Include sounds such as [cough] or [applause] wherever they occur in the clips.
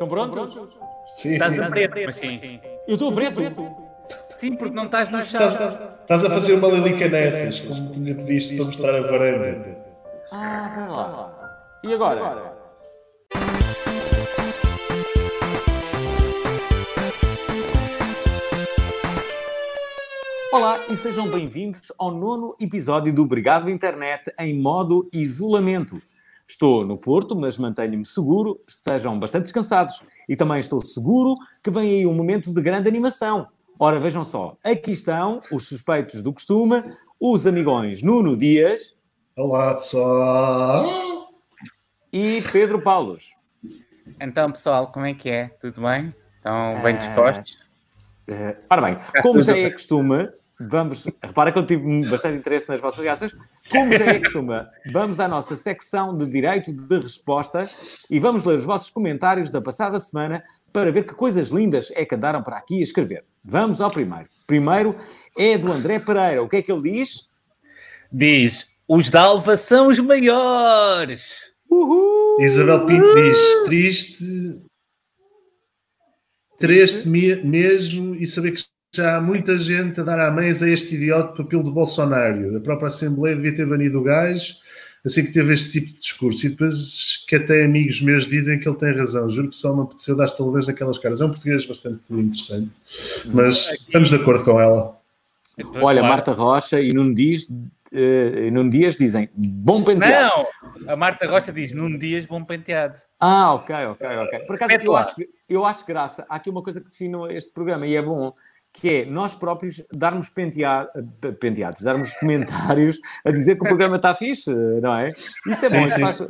Estão prontos? Sim, Estás sim. a preto, mas sim. Eu estou preto. Sim, porque não estás no chão. Estás, estás a fazer uma lilica nessas, como me pediste para mostrar a varanda. Ah, vai lá. E agora? Olá e sejam bem-vindos ao nono episódio do Obrigado Internet em modo isolamento. Estou no Porto, mas mantenho-me seguro, estejam bastante descansados. E também estou seguro que vem aí um momento de grande animação. Ora, vejam só, aqui estão os suspeitos do costume, os amigões Nuno Dias Olá, pessoal. e Pedro Paulos. Então, pessoal, como é que é? Tudo bem? Estão Ah. bem dispostos? Eh, ora bem, como já é costume, vamos. Repara que eu tive bastante interesse nas vossas reações. Como já é costume, vamos à nossa secção de direito de resposta e vamos ler os vossos comentários da passada semana para ver que coisas lindas é que andaram para aqui a escrever. Vamos ao primeiro. Primeiro é do André Pereira. O que é que ele diz? Diz: os Dalva são os maiores. Uhul! Isabel Pinto diz: triste, triste me- mesmo e saber que já há muita gente a dar à mães a este idiota papel de Bolsonaro. A própria Assembleia devia ter banido o gajo assim que teve este tipo de discurso. E depois que até amigos meus dizem que ele tem razão. Juro que só me apeteceu dar talvez naquelas caras. É um português bastante interessante, mas estamos de acordo com ela. Olha, Claro. Marta Rocha e Nuno Dias, e Nuno Dias dizem bom penteado. Não! A Marta Rocha diz: num dias bom penteado. Ah, ok, ok, ok. Por acaso, eu acho, eu acho graça. Há aqui uma coisa que define este programa e é bom, que é nós próprios darmos pentea- eh, penteados, darmos comentários a dizer que o programa está fixe, não é? Isso é Sim, bom. Isso sim. faz-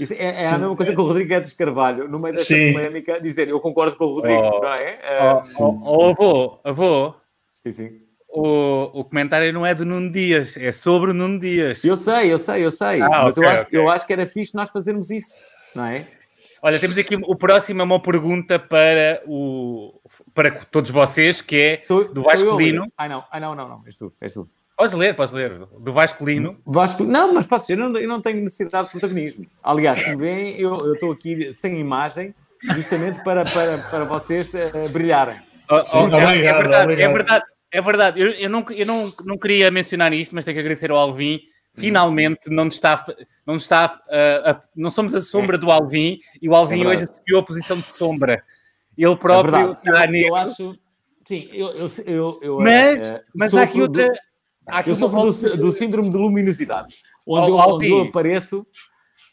isso é, é a mesma coisa que o Rodrigo Guedes Carvalho, no meio desta Sim. polémica, dizer eu concordo com o Rodrigo, Oh. não é? Eh, Oh, oh, oh, avô, avô, sim, sim. o, o comentário não é do Nuno Dias, é sobre o Nuno Dias. Eu sei, eu sei, eu sei. Ah, mas eu, ok, acho, ok. eu acho que era fixe nós fazermos isso, não é? Olha, temos aqui o próximo é uma pergunta para, o, para todos vocês, que é Sou, do. Vasculino. Ah, não, ah, não, não, não. És tu, és tu. Podes ler, podes ler. Do Vasculino. Vasco, não, mas pode ser, eu não, eu não tenho necessidade de protagonismo. Aliás, veem, eu estou aqui sem imagem, justamente para, para, para vocês eh, brilharem. Oh, oh, é, obrigado, é verdade, é obrigado. verdade, é verdade. Eu, eu, não, eu não, não queria mencionar isto, mas tenho que agradecer ao Alvin. Finalmente não nos está, não está uh, a- não somos a sombra do Alvin e o Alvin É hoje assumiu a posição de sombra. Ele É próprio está Eu, nele. eu acho. Sim, eu. eu, eu, eu Mas, eh, mas há aqui outra. do- há aqui eu sofro do, do síndrome de luminosidade. Onde, Oh, eu, onde eu apareço.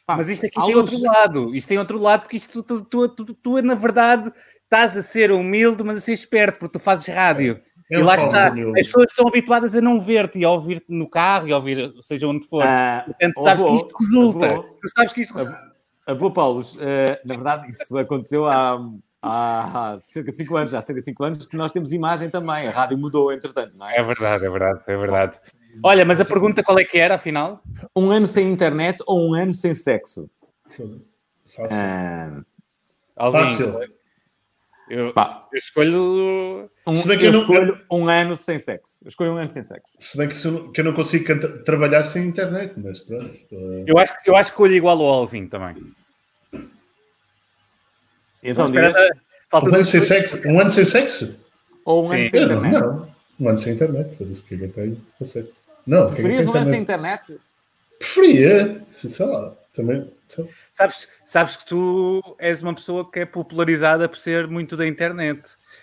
pá, Mas isto aqui tem outro lado. Isto tem outro lado, porque isto tu, tu, tu, tu, na verdade, estás a ser humilde, mas a ser esperto, porque tu fazes rádio. É e um lá está. As pessoas estão habituadas a não ver-te e a ouvir-te no carro e a ouvir, seja onde for. Ah, Portanto, oh, sabes que avô, isto resulta. avô, Tu sabes que isto resulta. Avô Paulos, eh, na verdade, isso aconteceu há, há, cerca de 5 anos, há cerca de 5 anos que nós temos imagem também. A rádio mudou, entretanto, não é? É verdade, é verdade, é verdade. Olha, mas a pergunta qual é que era, afinal? Um ano sem internet ou um ano sem sexo? Fácil. Ah, Alvin, Fácil. Eu, pá, eu escolho. um, Se bem que eu eu não- escolho um ano sem sexo. Eu escolho um ano sem sexo. Se bem que, se eu- que eu não consigo trabalhar sem internet, mas pronto. Eu acho, eu acho que escolho igual ao Alvin também. Então, Espera, dias, falta um ano sem sexo? Um ano sem sexo? ou um Sim. ano sem Eu não, internet? não. Um ano sem internet. Foda-se que para sexo. Não, Preferias um ano sem internet? internet? Preferia. Sei lá. Também. sei. Sabes, sabes que tu és uma pessoa que é popularizada por ser muito da internet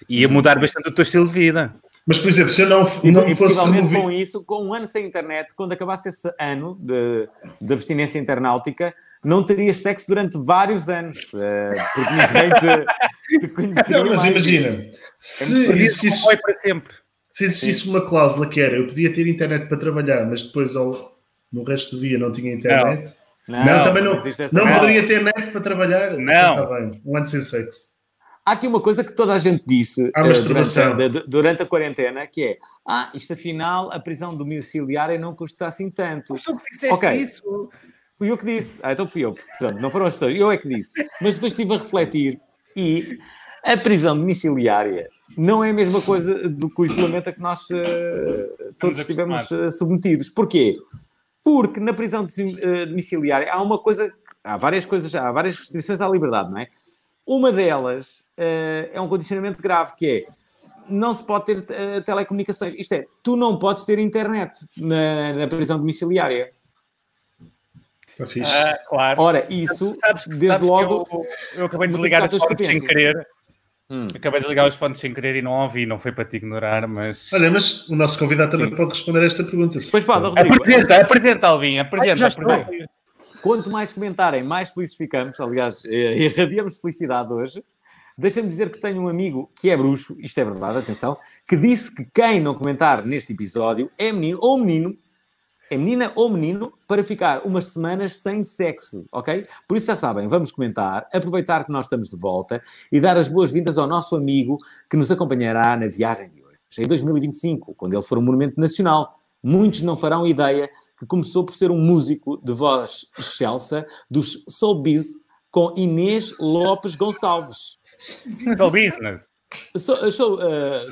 e a mudar bastante o teu estilo de vida. Mas, por exemplo, se eu não, E, não e fosse removido. com isso, com um ano sem internet, quando acabasse esse ano de, de abstinência internautica, não terias sexo durante vários anos. eh, porque ninguém te, te conheceria Não, mas mais. imagina, se Perdido existisse, foi para sempre. se existisse uma cláusula que era eu podia ter internet para trabalhar, mas depois ao, no resto do dia não tinha internet. Não, Não, também não, existe essa não poderia ter net para trabalhar. Não. Então Está bem. Um ano sem sexo. Há aqui uma coisa que toda a gente disse Há eh, durante, masturbação. a- de- durante a quarentena, que é ah, isto afinal, a prisão domiciliária não custa assim tanto. Mas tu que disseste Ok. isso. Fui eu que disse. Ah, então fui eu. Portanto, não foram as pessoas, eu é que disse. Mas depois estive a refletir e a prisão domiciliária não é a mesma coisa do que o isolamento a que nós eh, todos estivemos eh, submetidos. Porquê? Porque na prisão eh, domiciliária há uma coisa, há várias coisas, há várias restrições à liberdade, não é? Uma delas uh, é um condicionamento grave, que é não se pode ter uh, telecomunicações. Isto é, tu não podes ter internet na, na prisão domiciliária. Ah, claro. Ora, isso, sabes, desde sabes logo. Eu, eu, acabei de desligar as fones sem querer. Hum. Acabei de ligar os fones sem querer e não ouvi, não foi para te ignorar, mas. Olha, mas o nosso convidado também Sim. pode responder a esta pergunta. Pois pode, Rodrigo. Apresenta, apresenta, Alvin, apresenta. apresenta. Quanto mais comentarem, mais felizes ficamos. Aliás, eh, irradiamos felicidade hoje. Deixa-me dizer que tenho um amigo que é bruxo, isto é verdade, atenção, que disse que quem não comentar neste episódio é menino ou menino é menina ou menino para ficar umas semanas sem sexo, ok? Por isso já sabem, vamos comentar, aproveitar que nós estamos de volta e dar as boas-vindas ao nosso amigo que nos acompanhará na viagem de hoje. Em 2025, quando ele for um monumento nacional, muitos não farão ideia que começou por ser um músico de voz excelsa dos Soul Biz com Inês Lopes Gonçalves. Soul Business. Uh,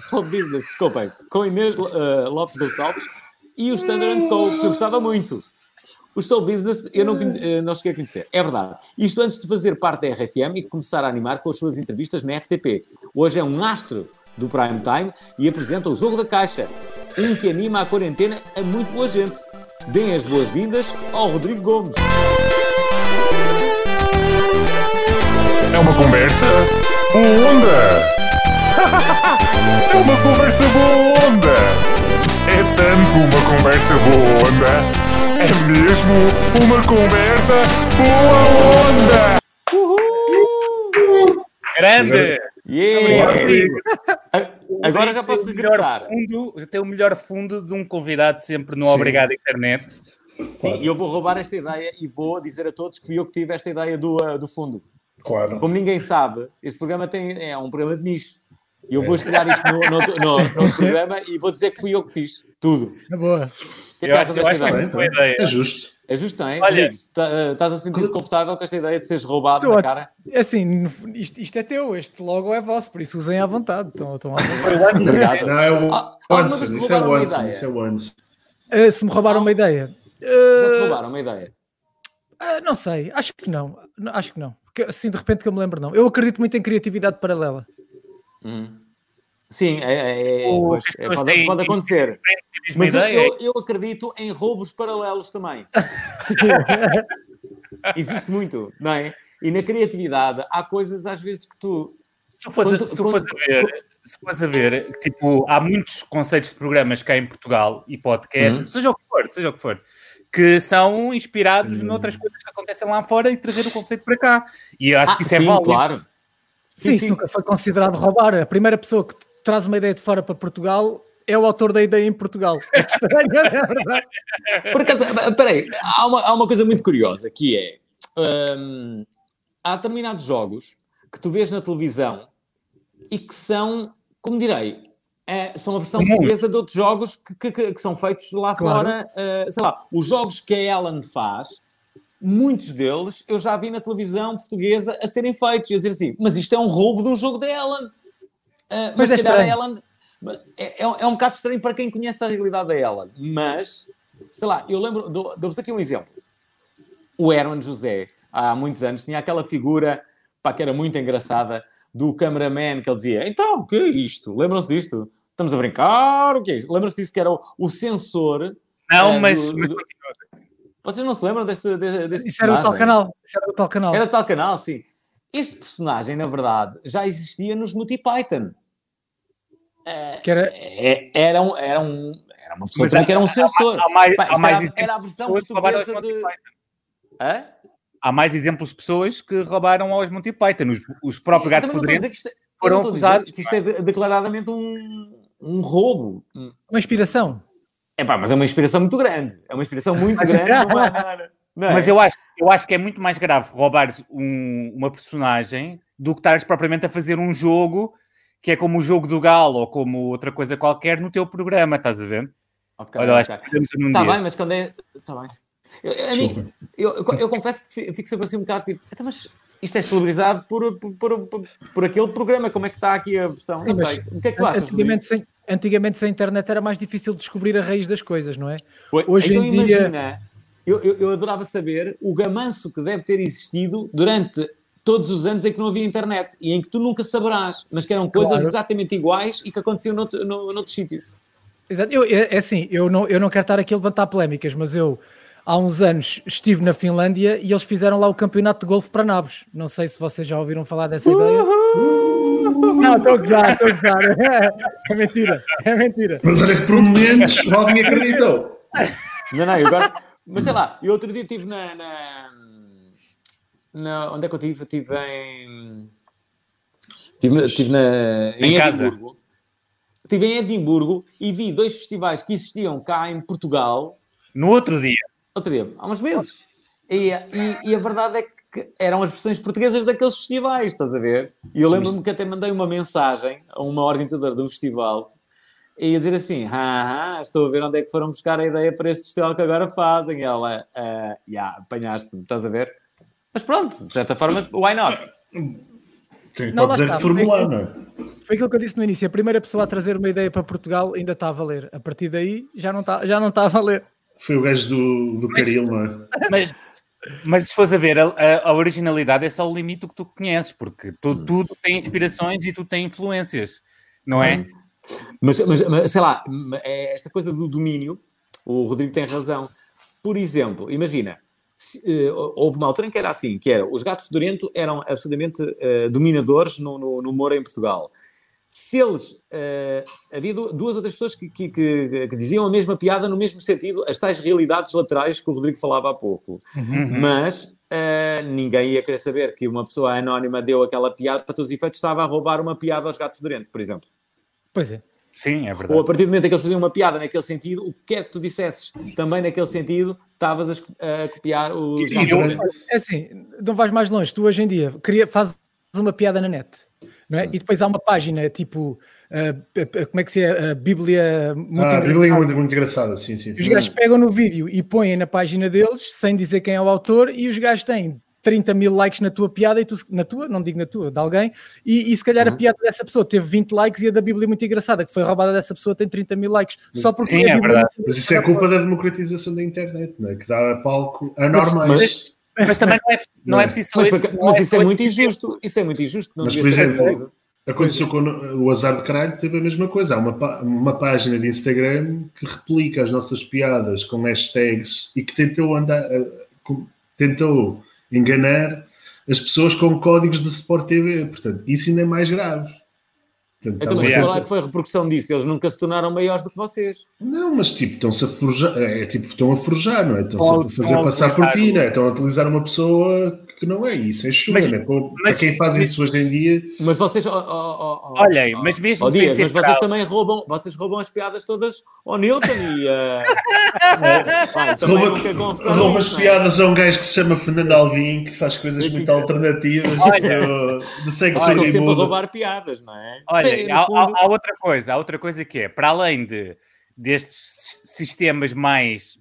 soul Business, desculpem, com Inês uh, Lopes Gonçalves e o Standard Co, que eu gostava muito. O Soul Business eu não, eh, não cheguei a conhecer, é verdade. Isto antes de fazer parte da RFM e começar a animar com as suas entrevistas na RTP. Hoje é um astro do Prime Time e apresenta o Jogo da Caixa, um que anima a quarentena a muito boa gente. Deem as boas-vindas ao Rodrigo Gomes. É uma conversa boa onda! [laughs] é uma conversa boa onda! É tanto uma conversa boa onda. É mesmo uma conversa boa onda. Uhul. Grande! Yeah. Agora já posso regressar. Fundo, tem o melhor fundo de um convidado sempre no Sim. Obrigado Internet. Sim, e eu vou roubar esta ideia e vou dizer a todos que fui eu que tive esta ideia do, uh, do fundo. Claro. Como ninguém sabe, este programa tem, é um programa de nicho. E eu vou estrear isto no, no, no, no, [laughs] programa e vou dizer que fui eu que fiz tudo. É boa. Que eu acho, eu acho ideia? boa ideia. É justo. É justo, não é? Olha, tá, estás a sentir desconfortável com esta ideia de seres roubado na cara? Assim, isto, isto, é teu, este logo é vosso, por isso usem à vontade. Estão, estão à vontade. Obrigado. Não, é o ah, Onsen, isso é o Onsen, isso é o. Uh, se me roubaram uma ideia. Uh, já te roubaram uma ideia? Uh, não sei, acho que não. Acho que não. Porque, assim, de repente que eu me lembro, não. Eu acredito muito em criatividade paralela. Hum. Sim, é, é, é pois, é, pode, pode, acontecer. Mas eu, eu, eu, acredito em roubos paralelos também. [laughs] Existe muito, não é? E na criatividade há coisas às vezes que tu. Se tu fores, tu fores a ver, se fores a ver, tipo, há muitos conceitos de programas cá em Portugal e podcasts, uhum. seja o que for, seja o que for, que são inspirados uhum. noutras coisas que acontecem lá fora e trazer o conceito para cá. E eu acho ah, que isso é sim, é válido. Claro. Sim, sim, isso nunca foi considerado roubar. A primeira pessoa que traz uma ideia de fora para Portugal, é o autor da ideia em Portugal. [laughs] É estranho, é verdade. Por acaso, peraí, há uma, há uma coisa muito curiosa que é hum, há determinados jogos que tu vês na televisão e que são, como direi, é, são a versão portuguesa de outros jogos que, que, que são feitos lá claro. fora. Uh, sei lá, os jogos que a Ellen faz, muitos deles eu já vi na televisão portuguesa a serem feitos e a dizer assim, mas isto é um roubo de um jogo da Ellen. Uh, mas, mas é Ellen é, é, é, um bocado estranho para quem conhece a realidade da Ellen. Mas, sei lá, eu lembro, dou-vos aqui um exemplo. O Herman José, há muitos anos, tinha aquela figura pá, que era muito engraçada do cameraman que ele dizia: Então, o que é isto? Lembram-se disto? Estamos a brincar? O que é isto? Lembram-se disso que era o, o sensor? Não, uh, mas. Do, do... Vocês não se lembram deste, deste Isso era o tal canal. Isso era o tal canal. Era o tal canal, sim. Este personagem, na verdade, já existia nos Multi Python. Que era... É, era, um, era, um, era uma pessoa que era um sensor. Há, há mais, Pá, há mais era, era a versão portuguesa de... Hã? Há mais exemplos de pessoas que roubaram aos Monty Python. Os, os próprios gatos fedorentes é, foram acusados. Isto é declaradamente um, um roubo. Uma inspiração. É pá, mas é uma inspiração muito grande. É uma inspiração muito grande. [laughs] Não é, não é? Mas eu acho, eu acho que é muito mais grave roubares um, uma personagem do que estares propriamente a fazer um jogo que é como o jogo do Galo ou como outra coisa qualquer no teu programa, estás a ver? Okay, Olha, okay. acho que Está bem, mas quando é. Está bem. Eu, mim, eu, eu, eu, confesso que fico sempre assim um bocado tipo, então, mas isto é celebrizado por, por, por, por, aquele programa, como é que está aqui a versão? Sim, não sei. O que é que tu achas? Antigamente sem, antigamente sem internet era mais difícil descobrir a raiz das coisas, não é? Hoje então, em imagina, dia. Eu, eu, eu adorava saber o gamanço que deve ter existido durante todos os anos em que não havia internet e em que tu nunca saberás, mas que eram coisas Claro. exatamente iguais e que aconteciam noutro, no, noutros sítios. Exato. Eu, é, é assim, eu não, eu não quero estar aqui a levantar polémicas, mas eu há uns anos estive na Finlândia e eles fizeram lá o campeonato de golfe para nabos. Não sei se vocês já ouviram falar dessa ideia. Não, estou a gozar, estou a gozar. [laughs] É mentira, é mentira. Mas olha que por momentos [laughs] o Alvin acreditou. Não, não, agora. Mas sei lá, eu outro dia estive na, na, na- Onde é que eu estive? Estive em. Estive, estive na, Em casa. Edimburgo. Estive em Edimburgo e vi dois festivais que existiam cá em Portugal No outro dia. Outro dia, há uns meses. E, e- e a verdade é que eram as versões portuguesas daqueles festivais, estás a ver? E eu lembro-me que até mandei uma mensagem a uma organizadora de um festival e ia dizer assim: ah, ah, estou a ver onde é que foram buscar a ideia para este festival que agora fazem. E ela, ah, já, apanhaste-me, estás a ver? Mas pronto, de certa forma, why not? Tem- Não, Pode está. que formular, não é? Foi aquilo que eu disse no início. A primeira pessoa a trazer uma ideia para Portugal ainda está a valer. A partir daí já não está, já não está a valer. Foi o gajo do, do Caril, não é? Mas, mas se fores a ver, a, a- a originalidade é só o limite do que tu conheces, porque tu, tudo tem inspirações e tu tem influências, não é? Mas, mas- mas, sei lá, é esta coisa do domínio, o Rodrigo tem razão. Por exemplo, imagina, se, eh, houve uma altura em que era assim, que era, os gatos fedorento eram absolutamente eh, dominadores no, no, no humor em Portugal. Se eles, eh, havia du- duas outras pessoas que, que, que- que diziam a mesma piada no mesmo sentido, as tais realidades laterais que o Rodrigo falava há pouco. Uhum. Mas eh, ninguém ia querer saber que uma pessoa anónima deu aquela piada, para todos os efeitos estava a roubar uma piada aos gatos fedorento, por exemplo. Pois é. Sim, é Ou a verdade. partir do momento em que eles faziam uma piada naquele sentido, o que quer que tu dissesses também naquele sentido, estavas a, a copiar os E- gatos e- fedorento. É assim, não vais mais longe. Tu hoje em dia fazes uma piada na net, é? E depois há uma página tipo, p- como é que se é? A Bíblia muito Ah, a engraçada. Bíblia é muito, muito engraçada, sim, sim. Os sim. gajos pegam no vídeo e põem na página deles, sem dizer quem é o autor, e os gajos têm 30 mil likes na tua piada, e tu, na tua, não digo na tua, de alguém, e, e se calhar a piada dessa pessoa teve 20 likes e a da Bíblia muito engraçada, que foi roubada dessa pessoa, tem 30 mil likes. Só porque Sim, é verdade. Mas isso é culpa da democratização da internet, não é? Que dá palco a normais. Mas, mas também não é, não é preciso Mas, mas é isso é muito injusto. Isso é muito injusto. Não Mas, por exemplo. Aconteceu com o Azar de Caralho, teve a mesma coisa. Há uma, uma página de Instagram que replica as nossas piadas com hashtags e que tentou andar, eh, tentou enganar as pessoas com códigos de Sport TV. Portanto, isso ainda é mais grave. Então, mas qual é que foi a repercussão disso? Eles nunca se tornaram maiores do que vocês. Não, mas tipo, estão-se a forjar, é tipo, estão a forjar, não é? Estão-se Estão- a fazer passar por ti, não é? Estão a utilizar uma pessoa que não é isso, é chunga, Mas- né? Para, para mas- quem faz isso hoje em dia, Mas vocês. ó- ó- ó- Olhem, mas mesmo Dias, mas vocês também roubam, vocês roubam as piadas todas ao Newton e. Uh, pá, [laughs] também rouba, nunca confessaram rouba as é? piadas a um gajo que se chama Fernando Alvim, que faz coisas muito alternativas Olha. do, do sexo Olha, Estão e sempre a roubar piadas, não é? Olha, Sim, há, fundo- há- há outra coisa, há outra coisa que é, para além de, destes sistemas mais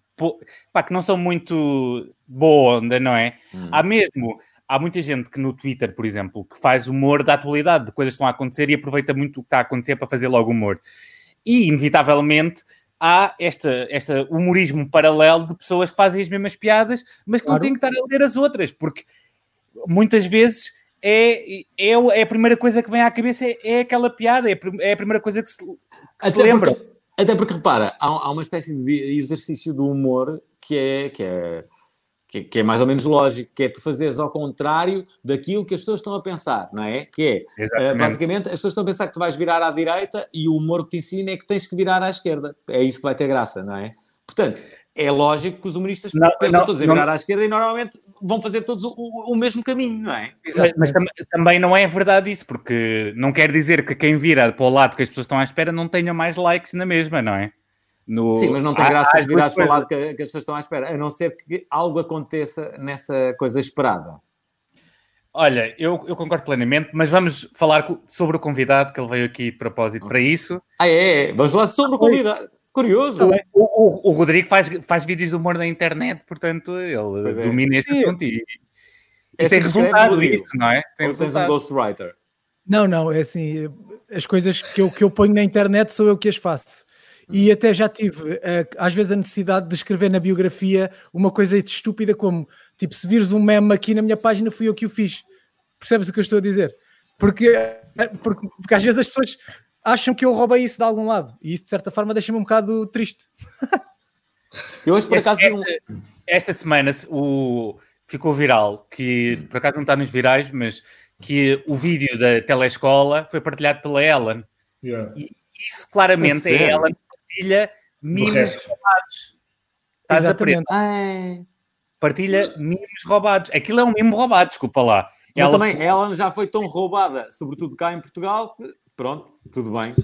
pá, que não são muito boa onda, não é? Hum. Há mesmo, há muita gente que no Twitter, por exemplo, que faz humor da atualidade, de coisas que estão a acontecer e aproveita muito o que está a acontecer para fazer logo humor. E, inevitavelmente, há esta, esta humorismo paralelo de pessoas que fazem as mesmas piadas, mas que não Claro. têm que estar a ler as outras, porque muitas vezes é, é, é a primeira coisa que vem à cabeça, é, é aquela piada, é, é a primeira coisa que se, que se Até lembra. porque, até porque, repara, há, há uma espécie de exercício do humor que é, que, é, que, que é mais ou menos lógico, que é tu fazeres ao contrário daquilo que as pessoas estão a pensar, não é? Que é, Exatamente. basicamente, as pessoas estão a pensar que tu vais virar à direita e o humor que te ensina é que tens que virar à esquerda. É isso que vai ter graça, não é? Portanto, é lógico que os humoristas Não, pensam não, todos a não- virar à esquerda e normalmente vão fazer todos o, o- o mesmo caminho, não é? Mas, mas tam- também não é verdade isso, porque não quer dizer que quem vira para o lado que as pessoas estão à espera não tenha mais likes na mesma, não é? No- Sim, mas não tem graça as virares duas para o lado que, que as pessoas estão à espera, a não ser que algo aconteça nessa coisa esperada. Olha, eu, eu concordo plenamente, mas vamos falar sobre o convidado que ele veio aqui de propósito para isso. Ah, é? é. Vamos falar sobre o convidado. Curioso. Tá. O, o- o Rodrigo faz, faz vídeos de humor na internet, portanto, ele é. domina este Sim. assunto e, e tem resultado isso, não é? Tem Ou tens um resultado. ghostwriter? Não, não, é assim, as coisas que eu, que eu ponho na internet sou eu que as faço. E até já tive, eh, às vezes, a necessidade de escrever na biografia uma coisa estúpida como, tipo, se vires um meme aqui na minha página, fui eu que o fiz. Percebes o que eu estou a dizer? Porque, porque, porque às vezes as pessoas acham que eu roubei isso de algum lado e isso de certa forma deixa-me um bocado triste. [laughs] Eu hoje por acaso esta, esta semana o, ficou viral, que por acaso não está nos virais, mas que o vídeo da telescola foi partilhado pela Ellen. Yeah. E isso claramente é, é Ellen partilha mimos roubados. Estás Exatamente. a aprender. Partilha mimos roubados. Aquilo é um mimo roubado, desculpa lá. Mas Ela- também, Ellen já foi tão roubada, sobretudo cá em Portugal, que pronto, tudo bem.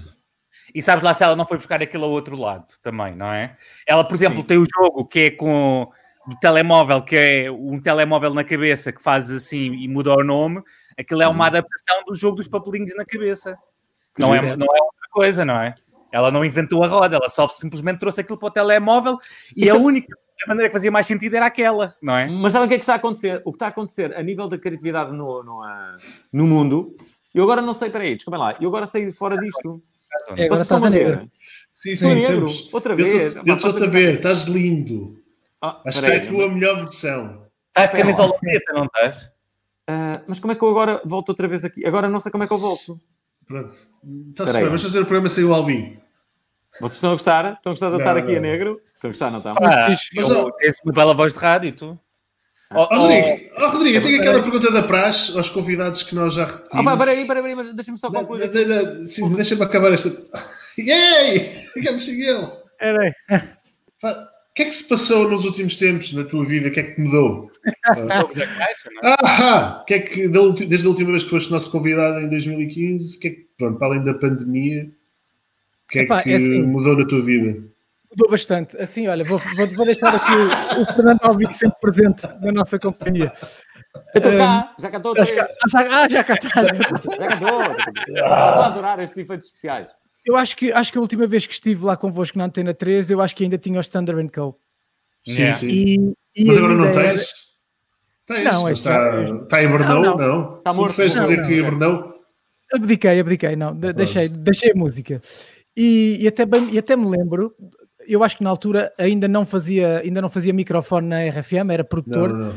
E sabes lá se ela não foi buscar aquilo ao outro lado também, não é? Ela, por exemplo, Sim. tem o jogo que é com do telemóvel, que é um telemóvel na cabeça que faz assim e muda o nome. Aquilo é uma Uhum. adaptação do jogo dos papelinhos na cabeça. Não é, não é outra coisa, não é? Ela não inventou a roda, ela só simplesmente trouxe aquilo para o telemóvel e Isso a é- única maneira que fazia mais sentido era aquela, não é? Mas sabe o que é que está a acontecer? O que está a acontecer a nível da criatividade no, no, ah, no mundo, eu agora não sei, peraí, desculpem lá, eu agora saí fora disto. É, agora estás a a negro. Sim, sim, negro, temos. outra vez. Pá, Eu passa- a ver, estás lindo. Ah, Acho que é a tua melhor versão. Estás de camisola preta, não estás? ah, mas como é que eu agora volto outra vez aqui? Agora não sei como é que eu volto. Pronto. Está-se bem, vamos fazer o programa sem o Albin. Vocês estão a gostar? Estão a gostar de estar aqui não. a negro? Estão a gostar, não estão? Ah. Mas, eu- ó- tens uma bela voz de rádio, tu. Oh, Ó, oh, Rodrigo, ó, Rodrigo, eu tenho aquela pergunta da praxe aos convidados que nós já repetimos. Ah, pá, peraí, peraí, peraí, mas deixa-me só concluir. Deixa-me acabar esta. [laughs] Yay! Digamos sem ele. Era aí. Pá, O que é que se passou nos últimos tempos na tua vida? O que é que mudou? é? Ah, o que é que desde a última vez que foste nosso convidado em 2015, o que é que, pronto, para além da pandemia, o que é Epá, que é assim. mudou na tua vida? Mudou bastante. Assim, olha, vou, vou, vou deixar aqui o, o Fernando Alvim sempre presente na nossa companhia. Eu estou cá, já cá estou outra Já vez. cá- já- Ah, já cá está. Já cá estou. já cá estou. Estou a adorar estes efeitos especiais. Eu acho que, acho que a última vez que estive lá convosco na Antena 3, eu acho que ainda tinha o Standard Co. Sim, Yeah. sim. E, e Mas agora não ainda era- tens? Tens, Não, está, já- está em Brnão, Não, não? Está morto. Tu fez dizer não, que não. Brnão? Abdiquei, abdiquei, não, de- deixei, deixei a música. E, e até bem, e até me lembro, eu acho que na altura ainda não fazia, ainda não fazia microfone na RFM, era produtor, não, não.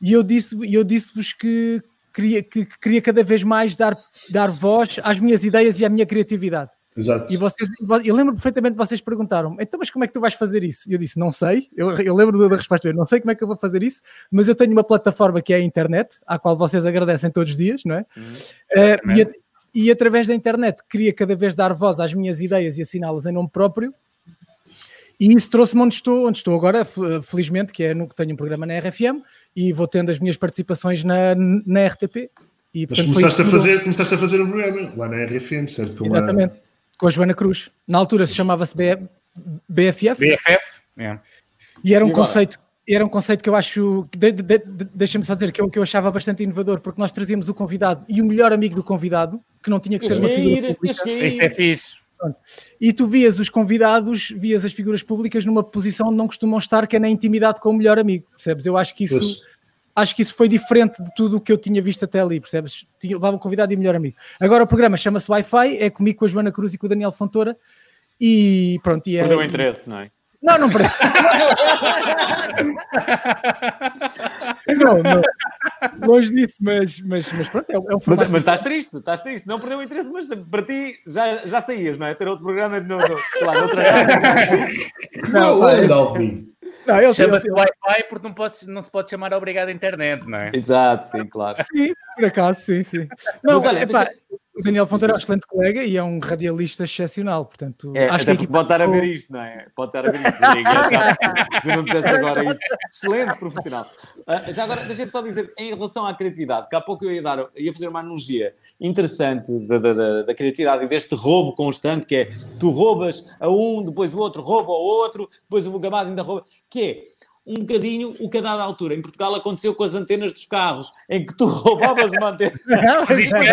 e eu disse, e eu disse-vos que queria, que, que queria cada vez mais dar, dar voz às minhas ideias e à minha criatividade. Exato. E vocês, eu lembro perfeitamente vocês perguntaram, então, mas como é que tu vais fazer isso? E eu disse, não sei, eu, eu lembro da resposta, eu não sei como é que eu vou fazer isso, mas eu tenho uma plataforma que é a internet, à qual vocês agradecem todos os dias, não é? Eh, e, e através da internet queria cada vez dar voz às minhas ideias e assiná-las em nome próprio. E isso trouxe-me onde estou, onde estou agora, fe- felizmente, que é no que tenho um programa na RFM e vou tendo as minhas participações na, na RTP. E, Mas portanto, foi começaste a, fazer, começaste a fazer um programa lá na RFM, certo? Com Exatamente. Com a Joana Cruz. Na altura se chamava-se BFF BFF? Yeah. e era um E conceito. Era um conceito que eu acho, de- de- de- deixa-me só dizer, que eu, que eu achava bastante inovador, porque nós trazíamos o convidado e o melhor amigo do convidado, que não tinha que ser uma a figura pública, Isso é ir. fixe. e tu vias os convidados, vias as figuras públicas numa posição onde não costumam estar, que é na intimidade com o melhor amigo, percebes? Eu acho que isso, Pois. acho que isso foi diferente de tudo o que eu tinha visto até ali, percebes? Tinha, levava o convidado e o melhor amigo. Agora o programa chama-se Wi-Fi, é comigo com a Joana Cruz e com o Daniel Fontoura, e pronto. E é, Perdeu o interesse, não é? Não, não perdeu. não, não. Longe disso, mas, mas, mas pronto, é, um- é Mas, mas estás triste, estás triste. Não perdeu o interesse, mas para ti já, já saías, não é? Ter outro programa no, no, sei lá, noutra [laughs] Não, Não, pá, onde, é- Albin? não, ele, Chama-se ele- Wi-Fi porque não, pode, não se pode chamar obrigado à internet, não é? Exato, sim, claro. Sim, por acaso, sim, sim. Não, Mas olha, epá, deixa- o Daniel Fonteira é um excelente colega e é um radialista excepcional, portanto, É, acho que equipa pode estar a ver isto, não é? Pode estar a ver isto. É engraçado. Se eu não dissesse agora isso, excelente profissional. Ah, já agora, deixa-me só dizer, em relação à criatividade, que há pouco eu ia, dar, ia fazer uma analogia interessante da, da, da- da criatividade e deste roubo constante, que é tu roubas a um, depois o outro rouba ao outro, depois o gamado ainda rouba, que é um bocadinho o que a dada altura em Portugal aconteceu com as antenas dos carros, em que tu [laughs] roubavas uma antena. Não, Com os isqueiros.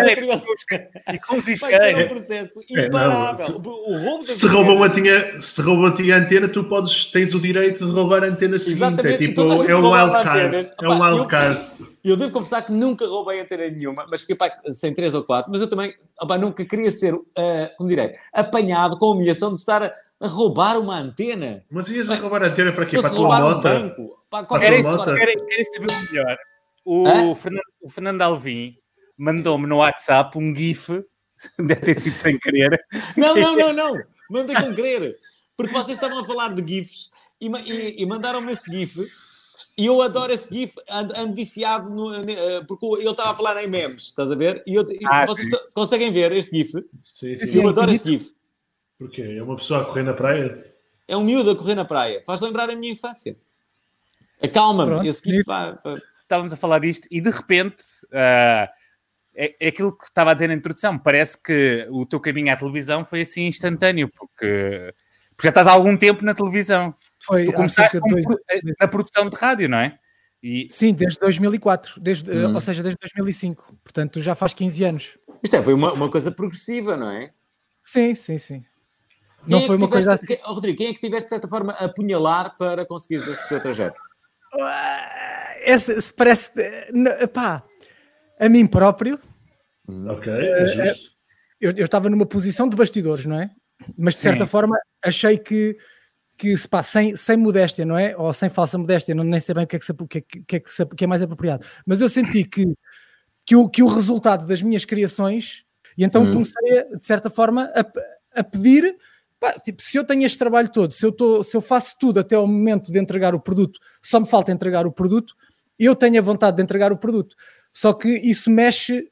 Vai E com os um isqueiros. processo É, não, imparável. o roubo Se roubam a tinha, se roubam a tinha antena, tu podes, tens o direito de roubar a antena seguinte. Exatamente, É tipo, é um wildcard. É um eu- wildcard. Eu devo confessar que nunca roubei antena nenhuma, mas fiquei pá, sem três ou quatro. Mas eu também opá, nunca queria ser, ah, como direi, apanhado com a humilhação de estar a, roubar uma antena. Mas ias a roubar a antena para quê? Para a tua roubar um moto? banco. Qualquer tua Querem, saber o melhor? o, Fernando, o Fernando Alvim mandou-me no WhatsApp um GIF, [laughs] deve ter sido sem querer. Não, não, não, não, mandei com querer, porque vocês estavam a falar de GIFs e, e, e mandaram-me esse GIF. E eu adoro esse GIF, ando, ando viciado, no, uh, porque ele estava a falar em memes, estás a ver? E, eu, e ah, vocês conseguem ver este GIF? Sim, sim. Eu adoro este GIF. Porquê? É uma pessoa a correr na praia? É um miúdo a correr na praia. Faz lembrar a minha infância. Acalma-me. Esse GIF vai, Estávamos a falar disto e de repente uh, é, é, aquilo que estava a dizer na introdução. Parece que o teu caminho à televisão foi assim instantâneo, porque, porque já estás há algum tempo na televisão. Foi, tu começaste dois... na produção de rádio, não é? E... Sim, desde 2004, desde, hum. ou seja, desde 2005. Portanto, já faz 15 anos. Isto é, foi uma, uma coisa progressiva, não é? Sim, sim, sim. Quem não é foi uma tiveste, coisa assim. Quem, oh, Rodrigo, quem é que tiveste, de certa forma, a apunhalar para conseguires este teu trajeto? Esse, parece. Pá, a mim próprio. Ok, é justo. Eu, eu estava numa posição de bastidores, não é? Mas de certa Sim. forma achei que que se pá, sem, sem modéstia, não é? Ou sem falsa modéstia, não, nem sei bem o que é que, se, o que, é, que, é, que, se, que é mais apropriado. Mas eu senti que, que, o, que o resultado das minhas criações, e então hum. comecei, de certa forma, a, a pedir. Pá, tipo, se eu tenho este trabalho todo, se eu, tô, se eu faço tudo até ao momento de entregar o produto, só me falta entregar o produto, eu tenho a vontade de entregar o produto. Só que isso mexe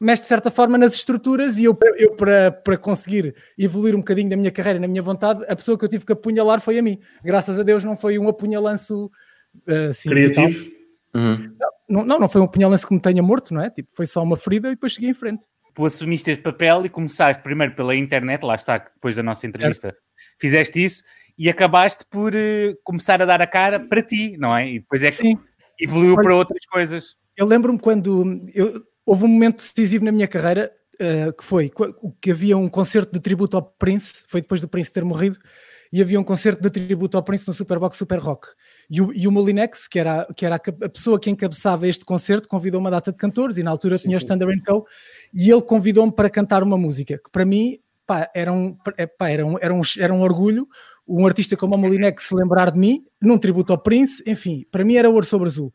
mexe de certa forma nas estruturas e eu, eu para, para conseguir evoluir um bocadinho na minha carreira, na minha vontade, a pessoa que eu tive que apunhalar foi a mim. Graças a Deus não foi um apunhalanço uh, assim, criativo. Uhum. Não, não, não foi um apunhalanço que me tenha morto, não é? Tipo, foi só uma ferida e depois segui em frente. Tu assumiste este papel e começaste primeiro pela internet, lá está, depois da nossa entrevista, é. fizeste isso e acabaste por uh, começar a dar a cara para ti, não é? E depois é que Sim. evoluiu Olha, para outras coisas. Eu lembro-me quando eu, houve um momento decisivo na minha carreira uh, que foi que havia um concerto de tributo ao Prince, foi depois do Prince ter morrido, e havia um concerto de tributo ao Prince no Superbox Super Rock. E o, e o Molinex, que era, que era a, pessoa que encabeçava este concerto, convidou uma data de cantores, e na altura sim, tinha sim. o Standard Co. E ele convidou-me para cantar uma música, que para mim pá, era, um, é, pá, era, um, era, um, era um orgulho um artista como o Molinex se lembrar de mim, num tributo ao Prince, enfim, para mim era ouro sobre azul.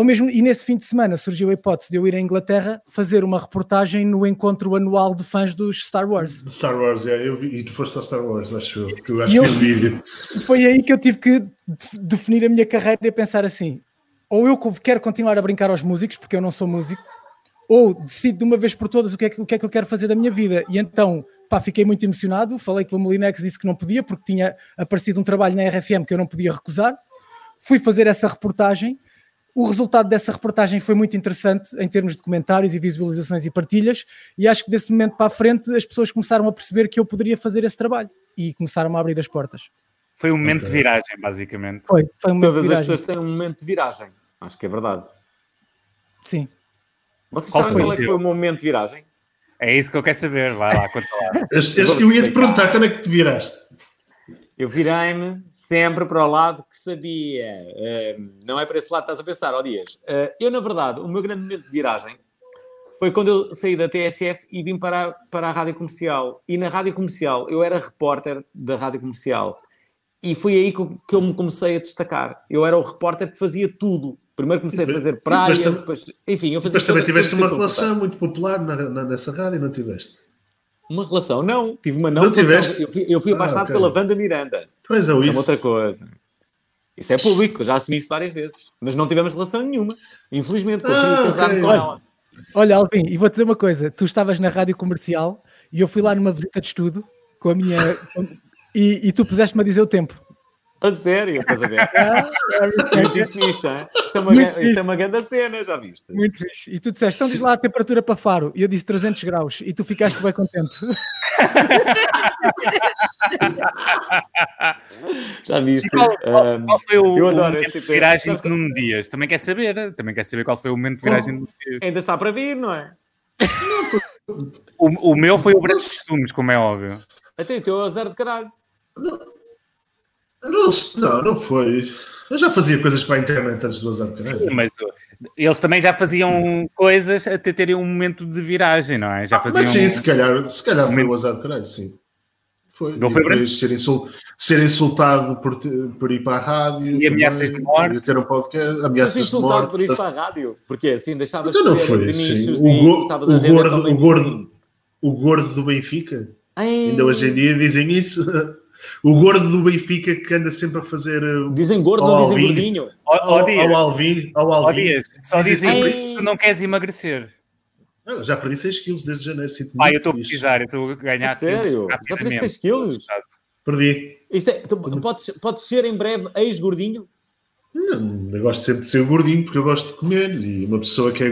Ou mesmo, e nesse fim de semana surgiu a hipótese de eu ir à Inglaterra fazer uma reportagem no encontro anual de fãs dos Star Wars. Star Wars, é, eu vi, e tu foste ao Star Wars, acho eu, que eu acho que eu, vídeo. Foi aí que eu tive que definir a minha carreira e pensar assim: ou eu quero continuar a brincar aos músicos, porque eu não sou músico, ou decido de uma vez por todas o que é que, o que, é que eu quero fazer da minha vida. E então, pá, fiquei muito emocionado, falei com o Molinex, disse que não podia, porque tinha aparecido um trabalho na RFM que eu não podia recusar. Fui fazer essa reportagem o resultado dessa reportagem foi muito interessante em termos de comentários e visualizações e partilhas, e acho que desse momento para a frente as pessoas começaram a perceber que eu poderia fazer esse trabalho e começaram a abrir as portas. Foi um momento okay. de viragem, basicamente. Foi, foi um momento Todas de viragem. as pessoas têm um momento de viragem, acho que é verdade. Sim. Vocês qual sabem qual é que foi o momento de viragem? É isso que eu quero saber, vai lá, conta lá. [laughs] eu ia te perguntar quando é que te viraste. Eu virei-me sempre para o lado que sabia. Uh, não é para esse lado que estás a pensar, ó Dias. Uh, eu, na verdade, o meu grande momento de viragem foi quando eu saí da TSF e vim para, para a rádio comercial. E na rádio comercial, eu era repórter da rádio comercial. E foi aí que, que eu me comecei a destacar. Eu era o repórter que fazia tudo. Primeiro comecei a fazer praias, depois, enfim, eu fazia. Mas também tiveste uma relação muito popular na, na, nessa rádio, não tiveste? Uma relação? Não, tive uma não, não relação. Eu fui, eu fui ah, apaixonado okay. pela Wanda Miranda. Pois é, isso. é outra coisa. Isso é público, já assumi isso várias vezes. Mas não tivemos relação nenhuma. Infelizmente, porque ah, eu queria casar-me okay. com ela. Olha, Alvin, e vou-te dizer uma coisa: tu estavas na rádio comercial e eu fui lá numa visita de estudo com a minha. e, e tu puseste-me a dizer o tempo. A sério, estás a ver? [laughs] Ah, é muito fixe, hein? Isso é, uma, isto é uma grande cena, já viste? Muito fixe. E tu disseste, então diz lá a temperatura para Faro. E eu disse 300 graus. E tu ficaste bem contente. [laughs] já viste? Qual, qual, qual, foi o, eu adoro o momento de viragem de Nuno Dias? Também quer saber. Também quer saber qual foi o momento de viragem. Oh, ainda está para vir, não é? o, o meu foi o branco de costumes, como é óbvio. Até o teu é zero de caralho. Não. Não, não, foi. Eu já fazia coisas para a internet antes do Azar Sim, mas uh, eles também já faziam coisas até terem um momento de viragem, não é? Já ah, faziam. Mas sim, se calhar, se calhar foi o Azar de Caralho, sim. Foi. Não foi depois ser, insul- ser insultado por, por ir para a rádio. E ameaças também, de morte. e ter um podcast, ameaças de insultado morte. por isso para a rádio. Porque assim, deixavas Então de não ser foi de nichos O, e go- o gordo, o, gordo, o gordo do Benfica. Ai, Ainda hoje em dia dizem isso. [laughs] O gordo do Benfica que anda sempre a fazer uh, Dizem gordo, Ao não dizem Alvin. gordinho. Ao, Dias, ao Alvin. Ao Alvin. Dias, só Dizem se tu não queres emagrecer. Ah, já perdi 6 quilos desde janeiro. muito eu estou a precisar, eu estou a ganhar A sério? Já rapidamente. 6 quilos? Perdi. Isto é, tu podes, podes ser em breve ex-gordinho? Não, eu gosto sempre de ser gordinho porque eu gosto de comer. E uma pessoa que é.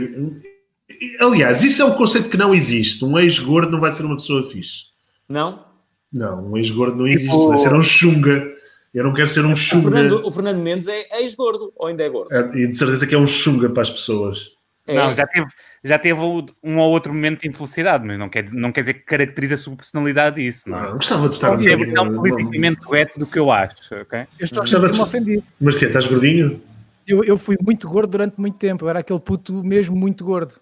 Aliás, isso é um conceito que não existe. Um ex-gordo não vai ser uma pessoa fixe. Não? Não, um ex-gordo não existe. Tipo- Vai ser um chunga. Eu não quero ser um O chunga. Fernando, o Fernando Mendes é ex-gordo, ou ainda é gordo? É, E de certeza que é um chunga para as pessoas. É. Não, já teve, já teve um ou outro momento de infelicidade, mas não quer, dizer- não quer dizer que caracteriza a sua personalidade isso, não Não, é? gostava de estar. É a versão politicamente correta do que eu acho, ok? Eu estou a sentir-me ofendido. Mas que Estás gordinho? Eu, eu fui muito gordo durante muito tempo. Eu era aquele puto mesmo muito gordo.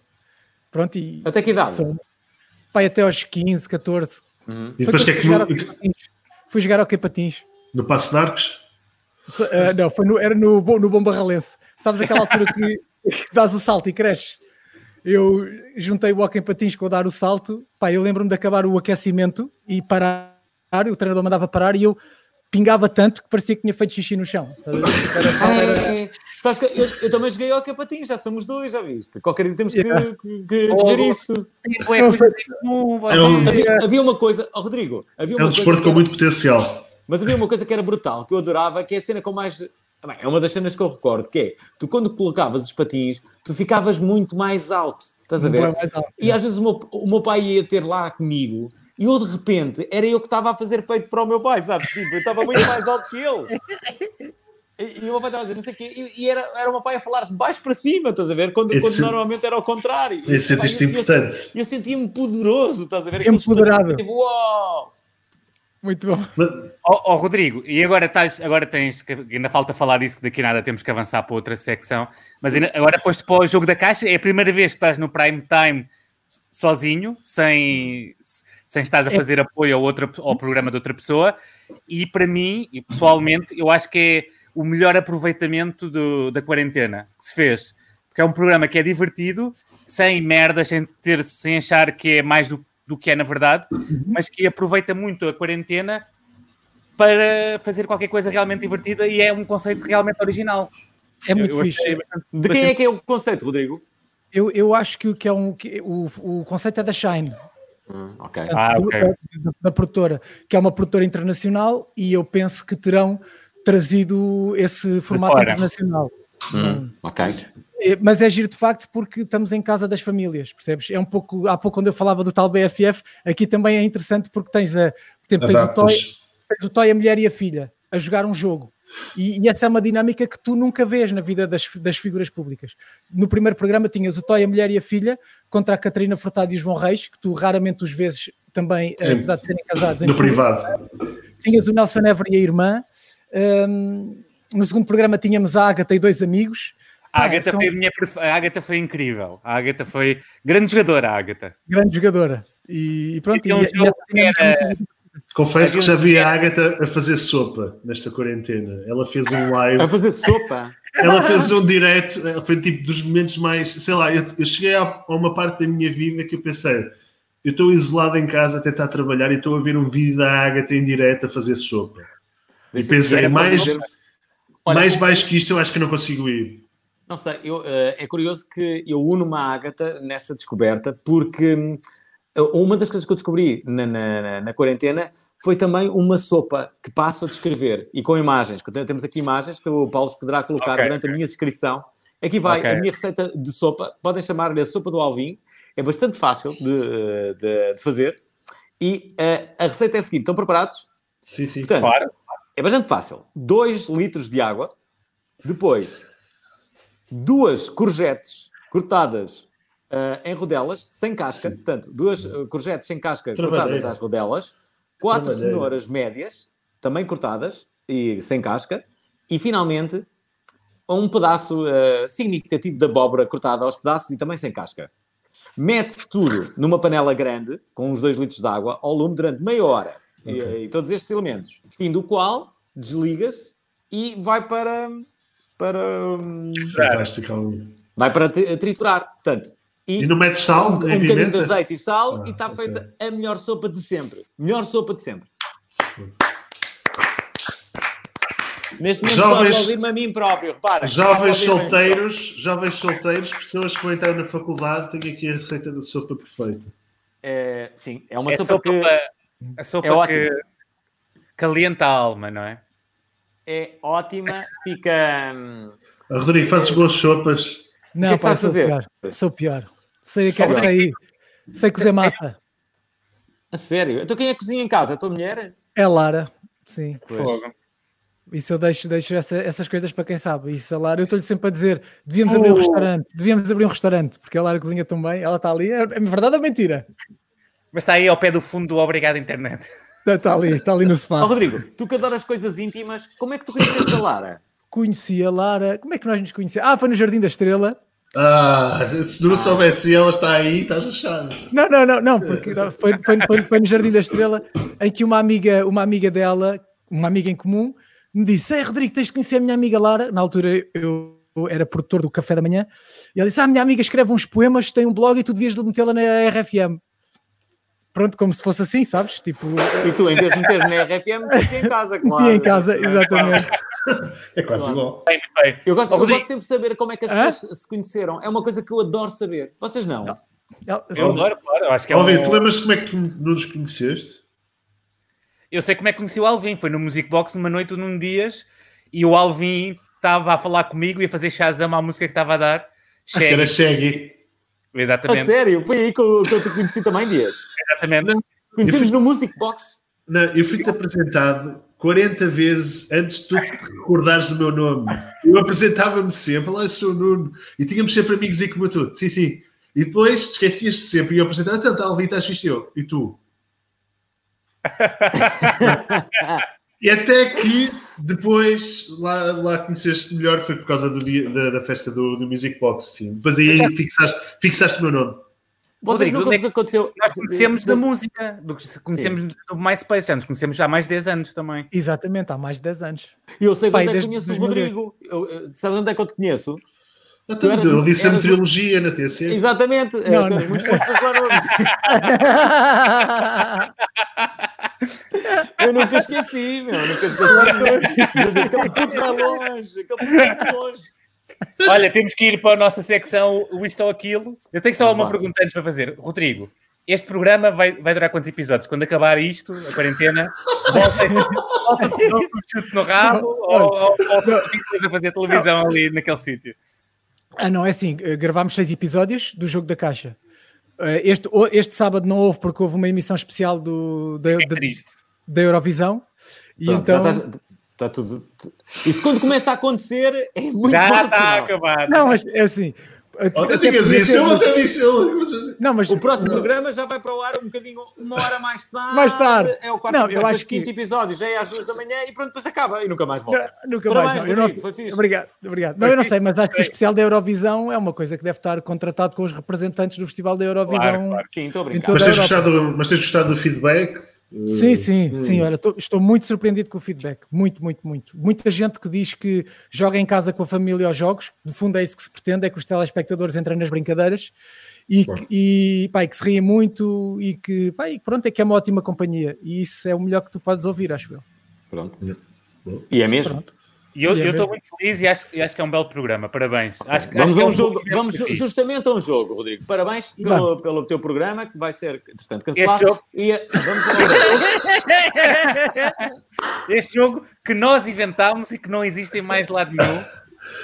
Pronto, e. Até que idade? Pai, até aos 15, 14. Uhum. E depois Foi que é quando fui jogar ao que. Quei Patins. Fui jogar ao Quei Patins. No Passo de Arcos? Ah, não, foi no- era no, no Bom Barralense. Sabes aquela altura que, que dás o salto e cresces? Eu juntei o hockey em patins com o dar o salto. Pá, eu lembro-me de acabar o aquecimento e parar. O treinador mandava parar e eu pingava tanto que parecia que tinha feito xixi no chão. Estás a ver? Era- era- Ai, sabes que eu, eu também joguei ao Capatinho, já somos dois, já viste? Qualquer dia temos que, Yeah. que- que Oh, ver isso. Comum, vocês- É um- Havia, havia uma coisa, oh, Rodrigo, havia É uma um coisa desporto que com era- muito potencial. Mas havia uma coisa que era brutal, que eu adorava, que é a cena com mais. Ah, bem, É uma das cenas que eu recordo, que é tu quando colocavas os patins, tu ficavas muito mais alto. Estás a ver? alto. E às vezes o meu, o meu pai ia ter lá comigo e eu de repente era eu que estava a fazer peito para o meu pai, sabes? Tipo, eu estava muito mais alto que ele. E, e o meu pai estava a dizer, não sei o quê, e, e era, era o meu pai a falar de baixo para cima, estás a ver? Quando, quando se- normalmente era ao contrário. E sentiste Pá, eu- eu- importante. Eu, sentia-me poderoso, estás a ver? Empoderado. Tipo, uau! Muito bom. Mas, Ó ó, Rodrigo, e agora, estás, agora tens, que ainda falta falar disso, que daqui a nada temos que avançar para outra secção, mas ainda- agora foste para o jogo da caixa, é a primeira vez que estás no prime time sozinho, sem, sem estás a É. fazer apoio ao, outra, ao programa de outra pessoa, e para mim, e pessoalmente, eu acho que é o melhor aproveitamento do- da quarentena que se fez, porque é um programa que é divertido, sem merdas, sem, ter, sem achar que é mais do, do que é na verdade, mas que aproveita muito a quarentena para fazer qualquer coisa realmente divertida e é um conceito realmente original. É muito Eu- eu fixe. bastante- De quem é que é o conceito, Rodrigo? Eu, eu acho que, o que é um, que o, o conceito é da Shine. Ok. Portanto, Ah, do- ok. da, da- produtora, que é uma produtora internacional, e eu penso que terão trazido esse formato internacional. Hum, ok. É, Mas é giro de facto porque estamos em casa das famílias, percebes? É um pouco, há pouco quando eu falava do tal BFF, aqui também é interessante porque tens, a, por exemplo, tens o, toy, tens o Toy, a mulher e a filha a jogar um jogo. E, e essa é uma dinâmica que tu nunca vês na vida das, das figuras públicas. No primeiro programa tinhas o Toy, a mulher e a filha contra a Catarina Furtado e o João Reis, que tu raramente os vezes também, Sim. apesar de serem casados. em No privado. Tinhas o Nelson Ever e a irmã. Hum, no segundo programa tínhamos a Agatha e dois amigos. A Ah, Agatha, são- foi a, minha prefe- a Agatha foi incrível. A Agatha foi grande jogadora, a Agatha. grande jogadora. E, e pronto, E tem um e- e jogo é Confesso que já vi a Agatha a fazer sopa nesta quarentena. Ela fez um A live, fazer sopa. ela fez um direto, foi tipo dos momentos mais, sei lá, eu, eu cheguei a, a uma parte da minha vida que eu pensei, eu estou isolado em casa a tentar trabalhar e estou a ver um vídeo da Agatha em direto a fazer sopa. E pensei, mais- Olha, mais baixo que isto eu acho que não consigo ir. Não sei, eu, eh, é curioso que eu uno-me à Ágata nessa descoberta, porque hum, uma das coisas que eu descobri na, na- na- na quarentena foi também uma sopa que passo a descrever e com imagens. que Temos aqui imagens que o Paulo poderá colocar Ok, durante a minha descrição. Aqui vai Ok. a minha receita de sopa, podem chamar-lhe a sopa do Alvin, é bastante fácil de, de- de fazer. E eh, a receita é a seguinte: estão preparados? Sim, sim. Portanto, Claro. é bastante fácil. 2 litros de água, depois duas courgettes cortadas ah, em rodelas, sem casca, portanto, duas ah, courgettes sem casca cortadas às rodelas, quatro cenouras médias, também cortadas e sem casca, e finalmente um pedaço ah, significativo de abóbora cortada aos pedaços e também sem casca. Mete-se tudo numa panela grande, com uns 2 litros de água, ao lume durante meia hora. e, Ok. e todos estes elementos. Fim do qual desliga-se e vai para para hum, vai para tri- triturar. Portanto, e, E não metes sal, um, um bocadinho de azeite e sal Ah, e está ok. feita a melhor sopa de sempre. Melhor sopa de sempre. Neste momento Jovens- estou a ouvir-me a mim próprio, repara. Jovens solteiros, jovens solteiros, pessoas que vão entrar na faculdade, tenho aqui a receita da sopa perfeita. É, sim, é uma É sopa, sopa que a sopa é que calienta a alma, não é? é ótima, fica... hum, Ah, Rodrigo, fazes boas sopas. Não, que é que pá, sabes fazer? pior. Sou pior. Sei, que, Ok. sei, sei cozer massa. A sério? Então quem é que cozinha em casa? A tua mulher? É Lara, sim. Pois. Fogo. Isso eu deixo, deixo essa- essas coisas para quem sabe. Isso, a Lara, eu estou-lhe sempre a dizer: devíamos abrir um Oh. restaurante, devíamos abrir um restaurante, porque a Lara cozinha tão bem, ela está ali. É, é verdade ou mentira? Mas está aí ao pé do fundo do Obrigado Internet. Está ali, está ali no sofá. Ó Rodrigo, tu que adoras coisas íntimas, como é que tu conheceste a Lara? Conheci a Lara. Como é que nós nos conhecemos? Ah, foi no Jardim da Estrela. Ah, se não soubesse ela está aí, estás achado. Não, não, não, não, porque foi, foi- foi- foi no Jardim da Estrela em que uma amiga, uma amiga dela, uma amiga em comum, me disse: Ei, Rodrigo, tens de conhecer a minha amiga Lara. Na altura eu era produtor do Café da Manhã. E ela disse: Ah, a minha amiga escreve uns poemas, tem um blog e tu devias metê-la na RFM. Pronto, como se fosse assim, sabes? Tipo, E tu, em vez de meteres na RFM, metia em casa, [laughs] claro. metia em casa, exatamente. É quase Claro. igual. Bem, bem. Eu gosto, eu gosto sempre de saber como é que as Hã? pessoas se conheceram. É uma coisa que eu adoro saber. Vocês não? Ela- Eu adoro, claro. Eu acho que é Alvin, um... tu lembras como é que tu nos conheceste? Eu sei como é que conheci o Alvin. Foi no Music Box numa noite ou num dias e o Alvin estava a falar comigo e a fazer Shazam à música que estava a dar. Que era Shaggy. Shaggy. A Exatamente. sério? Foi aí que eu, que eu te conheci também, Dias. Exatamente. Conhecemos no Music Box. Não, eu fui-te apresentado 40 vezes antes de tu te recordares do meu nome. Eu apresentava-me sempre, lá eu sou o Nuno, e tínhamos sempre amigos aí como tu. Sim, sim. E depois esquecias-te sempre e eu apresentava, então, tá, Alvin, estás fixe eu. E tu? [laughs] E até que depois lá, lá conheceste melhor foi por causa do dia, da, da festa do, do Music Box, sim. Depois aí fixaste, fixaste o meu nome. Vocês Rodrigo, nunca onde é vos aconteceu. Nós conhecemos da música, do que conhecemos do MySpace, já nos conhecemos já há mais de 10 anos também. Exatamente, há mais de 10 anos. E eu sei Pai, onde é que conheço o 2002. Rodrigo. Eu, eu- sabes onde é que eu te conheço? Então, eras- ele disse a eras- trilogia na TC. Exatamente. Não, É, não. muito bom para falar nomes. [laughs] Eu nunca esqueci, meu. Nunca esqueci. Aquele puto vai longe. Aquele puto longe. Olha, temos que ir para a nossa secção o Isto ou Aquilo. Eu tenho só Vamos uma lá. pergunta antes para fazer. Rodrigo, este programa vai, vai durar quantos episódios? Quando acabar isto, a quarentena, volta o chute no rabo ou, ou, ou a fazer televisão ali naquele sítio? Ah, não, é assim, eh, gravámos seis episódios do Jogo da Caixa. Eh, Este, este sábado não houve porque houve uma emissão especial do, da, É da- da Eurovisão. E Pronto, então. estás- está tudo. Isso quando começa a acontecer é muito Já fácil. está acabado. Não, mas é assim. Até digas isso, eu até disse. eu- Não, mas O próximo programa já vai para o ar um bocadinho, uma hora mais tarde. Mais tarde. É o quarto Não, eu episódio, acho quinto episódio, já é às duas da manhã e pronto, depois acaba e nunca mais volta. Nunca Parabéns, mais. Não, eu não- Rodrigo, foi fixe. Obrigado, obrigado. Não, eu não sei, mas acho que o especial da Eurovisão é uma coisa que deve estar contratado com os representantes do Festival da Eurovisão. Claro, claro. Sim, estou a brincar. Mas tens, gostado, mas tens gostado do feedback? Sim, sim, Hum. sim. Olha, tô- estou muito surpreendido com o feedback. Muito, muito, muito. Muita gente que diz que joga em casa com a família aos jogos. No fundo, é isso que se pretende: é que os telespectadores entrem nas brincadeiras e, Claro. que, e, pá, e que se riem muito e que, pá, e pronto, é que é uma ótima companhia. E isso é o melhor que tu podes ouvir, acho eu. Pronto. E é mesmo. Pronto. E eu é estou mesmo. muito feliz e acho, e acho que é um belo programa. Parabéns. Acho, que- Vamos acho que a é um jogo, vamos justamente a um jogo, Rodrigo. Parabéns pelo, pelo teu programa, que vai ser, entretanto, cancelado. Este jogo- E eh, vamos a um. [laughs] Este jogo que nós inventámos e que não existe em mais lado nenhum,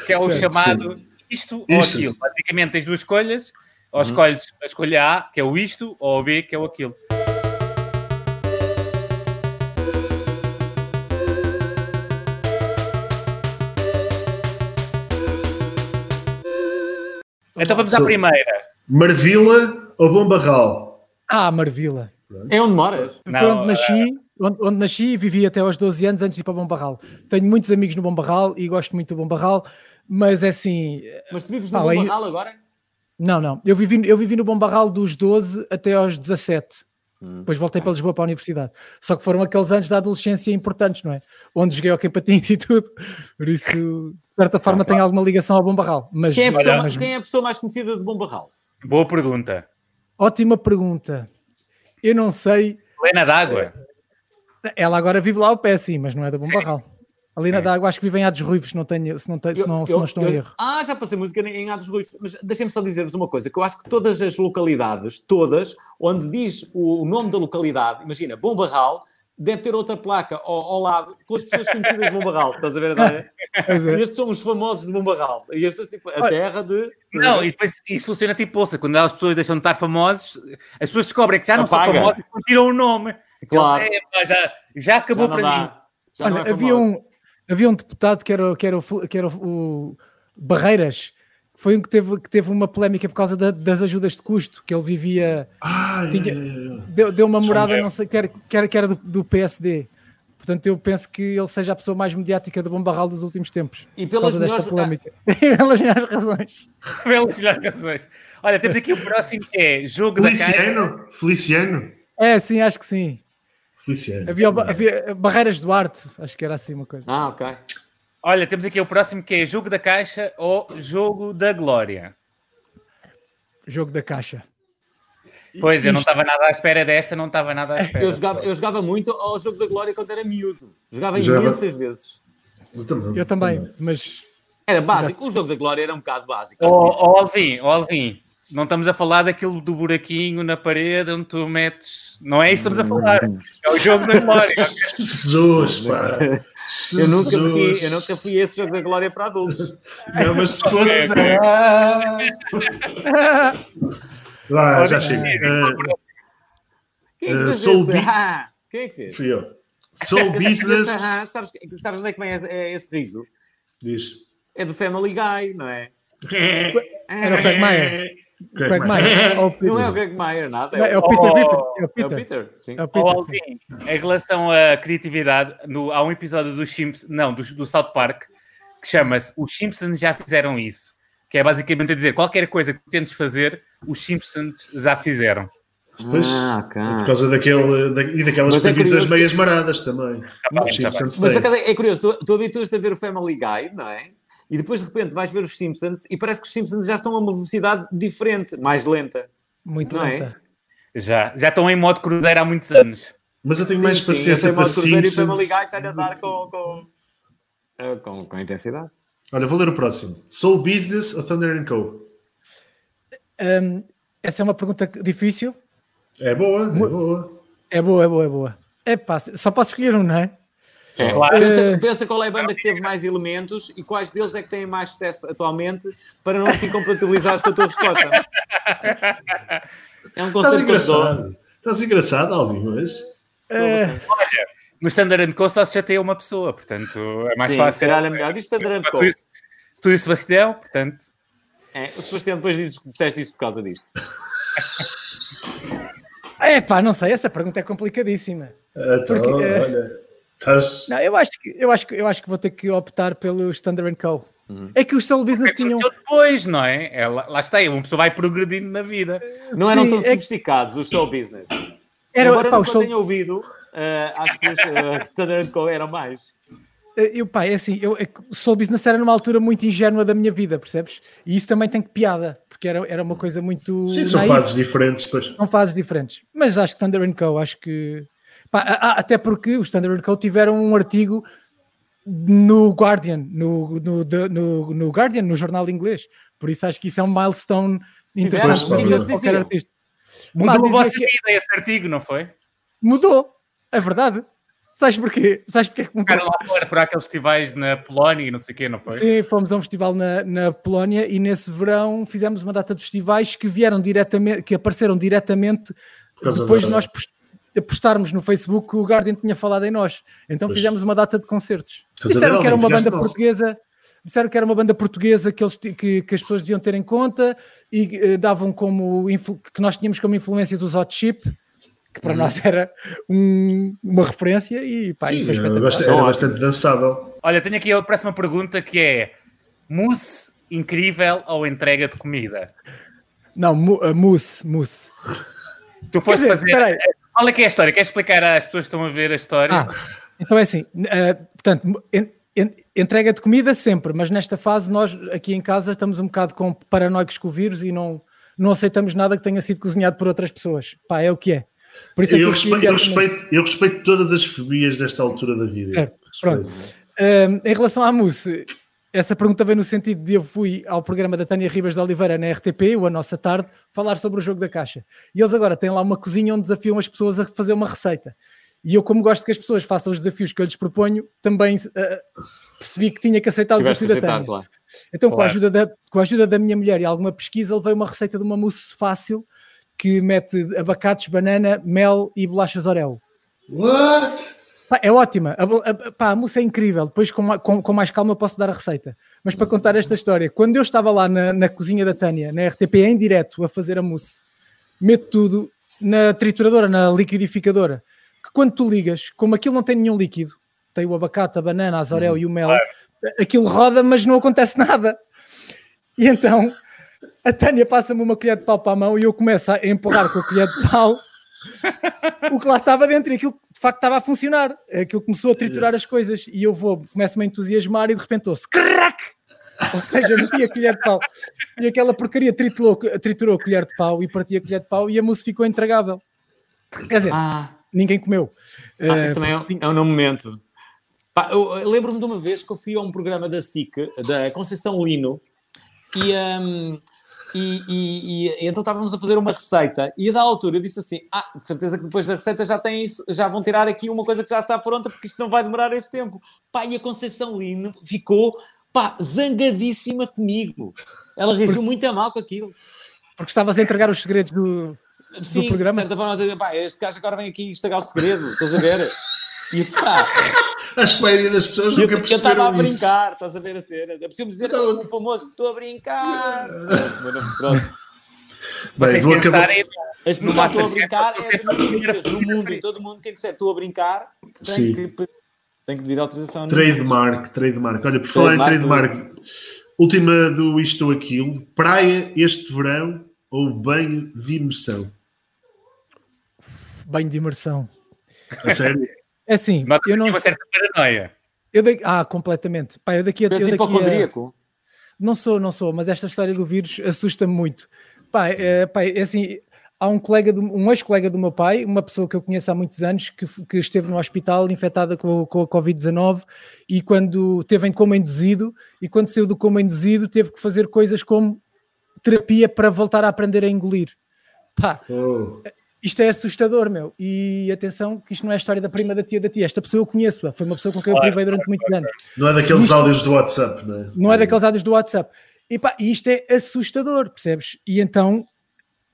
que é o Certo, chamado isto ou aquilo. Basicamente tens duas escolhas, ou Uhum. escolhes a escolha A, que é o isto, ou o B, que é o aquilo. Então vamos à Sou- primeira. Marvila ou Bombarral? Ah, Marvila. É onde moras? Foi Não, onde nasci, onde, onde nasci e vivi até aos 12 anos antes de ir para Bom Barral. Tenho muitos amigos no Bom Barral e gosto muito do Bom Barral, mas é assim, Mas tu vives no Ah, Bom aí- Barral agora? não, não. Eu vivi, eu vivi no Bom Barral dos 12 até aos 17. Depois voltei para Lisboa para a universidade. Só que foram aqueles anos da adolescência importantes, não é? Onde joguei ao patins e tudo. Por isso, de certa forma, tem alguma ligação ao Bom Barral. Mas, Quem é, a pessoa, mas- quem é a pessoa mais conhecida de Bom Barral? Boa pergunta. Ótima pergunta. Eu não sei. Helena d'Água. Ela agora vive lá ao pé, sim, mas não é da Bom Barral. Ali na É. d'água, acho que vivem Ados Ruivos, se não, tenho, se não, tenho, se não, se não estou em eu- erro. Ah, já passei música em Ados Ruivos, mas deixem-me só dizer-vos uma coisa, que eu acho que todas as localidades, todas, onde diz o, o nome da localidade, imagina, Bom Barral, deve ter outra placa ao, ao lado com as pessoas conhecidas de Bom Barral, estás a ver? não é? É. E estes são os famosos de Bom Barral. E estes, tipo, a Olha- terra de... Não, e depois isso funciona tipo bolsa. Quando as pessoas deixam de estar famosos, as pessoas descobrem que já não Apaga. são famosas e tiram o nome. Claro. Eles, "Epá, já, já acabou já para mim. dá. Não Olha, é havia, um, havia um deputado que era, o- que era, o, que era o, o Barreiras, que foi um que teve, que teve uma polémica por causa da- das ajudas de custo, que ele vivia, Ah, Tinha- é, é, é. deu, deu uma morada, não sei, que era, que era, que era do, do PSD. Portanto, eu penso que ele seja a pessoa mais mediática do Bom Barral dos últimos tempos. E pelas melhores... polémica. [laughs] Pelas melhores razões. Pelas melhores razões. Olha, temos aqui o próximo que é jogo da caixa. Feliciano? Feliciano? É, sim, acho que sim. Feliciano. Havia, Ba- havia Barreiras Duarte, acho que era assim uma coisa. Ah, ok. Olha, temos aqui o próximo que é jogo da caixa ou jogo da glória. Jogo da caixa. Pois, eu não estava nada à espera desta, não estava nada à espera. Eu jogava, eu jogava muito ao Jogo da Glória quando era miúdo. Jogava imensas vezes. Eu também. Eu também, mas Era básico. O Jogo da Glória era um bocado básico. Ó ó, Alvin, ó, Alvin, não estamos a falar daquilo do buraquinho na parede onde tu metes. Não é isso que estamos a falar. É o jogo da glória. Jesus, pá. Eu nunca, Jesus. meti, eu nunca fui esse Jogo da Glória para adultos. Não, mas se fosse. Ok. Ah. Vá, já chega. é, Ah, Quem é que Eh, fez? Beat. Ah, quem é que fez? fui eu. Soul [laughs] Business. Ah, sabes, sabes onde é que vem esse, é esse riso? Diz. É do Family Guy, não é? [laughs] era o Craig Mayer. Ou [laughs] o Não é o. Greg Mayer, nada. Não, É É o Peter Oh. É o é o Peter. Sim. É o Peter. sim. Alvin, em relação à criatividade, no- há um episódio dos Simpsons, não, do, do South Park, que chama-se Os Simpsons já fizeram isso. Que é basicamente a dizer qualquer coisa que tentes fazer, os Simpsons já fizeram. Pois, Ah, ok. Por causa daquele, da, e daquelas Mas é previsões curioso meias maradas também. tá bem. Simpsons Mas é curioso, tu, tu habituas-te a ver o Family Guy, não é? E depois de repente vais ver os Simpsons e parece que os Simpsons já estão a uma velocidade diferente, mais lenta. Muito Não é? lenta. Já, já estão em modo cruzeiro há muitos anos. Mas eu tenho Sim, mais sim, eu paciência sei para modo Cruzeiro e o Simpsons. Family Guy está a dar com, com, eh, com, com intensidade. Olha, vou ler o próximo. Soul Business ou Thunder and Co? Hum, essa é uma pergunta difícil. É boa, é boa. É boa, é boa, é boa. É pá, só posso escolher um, não é? É. Claro. Pensa, Eh, pensa qual é a banda que teve mais elementos e quais deles é que têm mais sucesso atualmente para não te incompatibilizares com a tua resposta. É um Estás conceito dou. engraçado. Estás engraçado, Alvin, mas... É, No Standard Co só se chateia uma pessoa, portanto é mais Sim, fácil. se calhar é melhor. Diz Standard Enquanto Co. isso, Se tu e o Sebastião, portanto. É, o Sebastião depois dizes que disseste isso por causa disto. [laughs] é pá, não sei, essa pergunta é complicadíssima. Então, Porque, eh, olha, estás... Não, eu acho que, eu acho que, eu acho que vou ter que optar pelo Standard Co. É que os Soul Business tinham. Aconteceu depois, não é? é lá, lá está, uma pessoa vai progredindo na vida. Não eram Sim, tão é que- sofisticados os show business. Era, Embora pá, eu nunca tenha ouvido, eh, acho que os uh, Standard Co eram mais. Eu, pá, é assim, eu, é Soul Business era numa altura muito ingênua da minha vida, percebes? E isso também tem que piada, porque era, era uma coisa muito. Sim, são fases diferentes, pois. São fases diferentes. Mas acho que Thunder Co. Acho que. Pá, a- a- até porque os Thunder Co. tiveram um artigo no Guardian, no, no, no, no Guardian, no jornal inglês. Por isso acho que isso é um milestone interessante vida de eles qualquer artista. Mudou Pá, a vossa que- vida esse artigo, não foi? Mudou, é verdade. Sabes porquê? Sabes porquê que mudou? Ficaram lá fora por aqueles festivais na Polónia e não sei o quê, não foi? Sim, fomos a um festival na, na Polónia e nesse verão fizemos uma data de festivais que vieram diretamente, que apareceram diretamente depois de nós post- postarmos no Facebook que o Guardian tinha falado em nós. Então Pois. fizemos uma data de concertos. Estás Disseram que era uma banda portuguesa. Disseram que era uma banda portuguesa que, eles, que, que as pessoas deviam ter em conta e eh, davam como que nós tínhamos como influências os Hot Chip, que para nós era um- uma referência e pá, e Sim, foi espetacular. bastante, era bastante dançável. Olha, tenho aqui a próxima pergunta que é: mousse incrível ou entrega de comida? Não, mu- uh, mousse, mousse. Tu foste dizer, fazer espera aí. a Qual é que é a história? Quer explicar às pessoas que estão a ver a história? Ah, então é assim, uh, portanto, en, en, entrega de comida sempre, mas nesta fase nós aqui em casa estamos um bocado com paranoicos com o vírus e não, não aceitamos nada que tenha sido cozinhado por outras pessoas. Pá, é o que é. Por isso é eu, respeito, eu, respeito, eu respeito todas as fobias nesta altura da vida. Certo, pronto. Uh, em relação à mousse, essa pergunta vem no sentido de eu fui ao programa da Tânia Ribas de Oliveira na RTP, o A Nossa Tarde, falar sobre o jogo da caixa. E eles agora têm lá uma cozinha onde desafiam as pessoas a fazer uma receita. E eu, como gosto que as pessoas façam os desafios que eu lhes proponho, também uh, percebi que tinha que aceitar o desafio da Tânia. Claro. Então, claro. com, a ajuda da, com a ajuda da minha mulher e alguma pesquisa, levei uma receita de uma mousse fácil que mete abacates, banana, mel e bolachas Oreo. What? Pá, é ótima. A, a, pá, a mousse é incrível. Depois, com, com, com, mais calma, posso dar a receita. Mas para contar esta história, quando eu estava lá na, na cozinha da Tânia, na RTP, em direto, a fazer a mousse, meto tudo na trituradora, na liquidificadora. Que quando tu ligas, como aquilo não tem nenhum líquido, tem o abacate, a banana, a azorel hum, e o mel, claro. aquilo roda, mas não acontece nada. E então a Tânia passa-me uma colher de pau para a mão e eu começo a empurrar com a colher de pau [laughs] o que lá estava dentro e aquilo facto estava a funcionar. Aquilo começou a triturar as coisas e eu vou, começo-me a entusiasmar e de repente ouço crack! Ou seja, meti a colher de pau e aquela porcaria triturou, triturou a colher de pau e partia a colher de pau e a mousse ficou intragável. Quer dizer, ah. ninguém comeu. Ah, isso uh, também é, é um momento. Pá, eu, eu lembro-me de uma vez que eu fui a um programa da SIC, da Conceição Lino, e um, e, e, e, então estávamos a fazer uma receita e da altura eu disse assim: Ah, de certeza que depois da receita já tem isso, já vão tirar aqui uma coisa que já está pronta, porque isto não vai demorar esse tempo. Pá, e a Conceição Lino ficou pá, zangadíssima comigo. Ela reagiu porque, muito a mal com aquilo. Porque estavas a entregar os segredos do, Sim, do programa. De certa forma, dizer, pá, este gajo agora vem aqui estragar o segredo, estás a ver? E pá. Acho que a maioria das pessoas nunca perceberam Eu estava a brincar, isso. estás a ver a cena. É preciso dizer não. o famoso, estou a brincar. [laughs] Pronto. Vocês Bem, pensarem... As pessoas estão a brincar é no mundo. Todo mundo, quem disser estou a brincar, tem que, tem que pedir autorização. Trademark, trademark. Olha, por falar em trademark, última do Isto ou Aquilo, praia este verão ou banho de imersão? Banho de imersão. A sério? [laughs] É assim, Mas eu não uma certa paranoia. Eu daqui... Ah, completamente. Pá, eu daqui a. Eu daqui a... Não sou, não sou, mas esta história do vírus assusta-me muito. Pá, é, pá, é assim, há um colega, do, um ex-colega do meu pai, uma pessoa que eu conheço há muitos anos, que, que esteve no hospital infectada com, com a Covid-19 e quando teve em coma induzido, e quando saiu do coma induzido, teve que fazer coisas como terapia para voltar a aprender a engolir. Pá, oh isto é assustador, meu. E atenção, que isto não é a história da prima da tia da tia. Esta pessoa eu conheço, foi uma pessoa com quem eu privei durante muitos anos. Não é daqueles isto, áudios do WhatsApp, não é? Não é daqueles áudios do WhatsApp. E pá, isto é assustador, percebes? E então,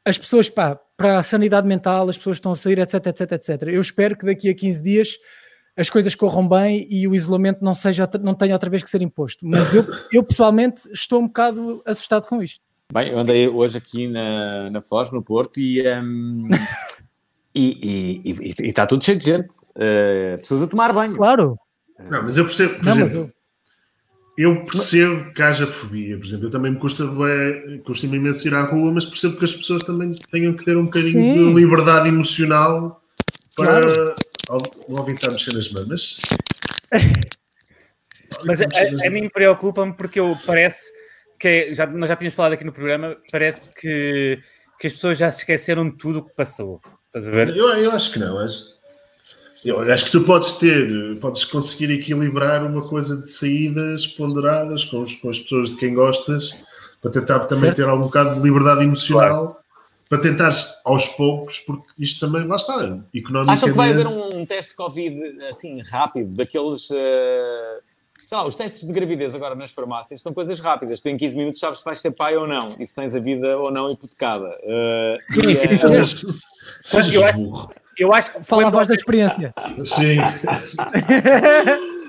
as pessoas, pá, para a sanidade mental, as pessoas estão a sair, etc, etc, etc. Eu espero que daqui a 15 dias as coisas corram bem e o isolamento não, seja, não tenha outra vez que ser imposto. Mas eu, eu pessoalmente estou um bocado assustado com isto. Bem, eu andei hoje aqui na, na Foz, no Porto, e, um, [laughs] e, e, e, está tudo cheio de gente. Uh, pessoas a tomar banho. Claro. Não, mas eu percebo, por não, exemplo, eu... eu... percebo que haja fobia, por exemplo, eu também me custa, é, custa imenso ir à rua, mas percebo que as pessoas também tenham que ter um bocadinho Sim. de liberdade emocional para. Claro. Logo está a mexer nas mamas. [laughs] Mas a, a, a mim preocupa-me porque eu parece que é, já, nós já tínhamos falado aqui no programa, parece que, que as pessoas já se esqueceram de tudo o que passou. Estás a ver? Eu, eu acho que não. Acho, eu acho que tu podes ter, podes conseguir equilibrar uma coisa de saídas ponderadas com, os, com as pessoas de quem gostas, para tentar também certo. ter algum bocado de liberdade emocional. Claro. Para tentar aos poucos, porque isto também lá está. Economicamente... Acham que vai haver um, um teste de Covid assim rápido, daqueles uh sei lá, os testes de gravidez agora nas farmácias são coisas rápidas. Tu em 15 minutos sabes se vais ser pai ou não e se tens a vida ou não hipotecada. Uh, sim, é... eu, acho, eu acho que. Fala a voz da experiência. Sim.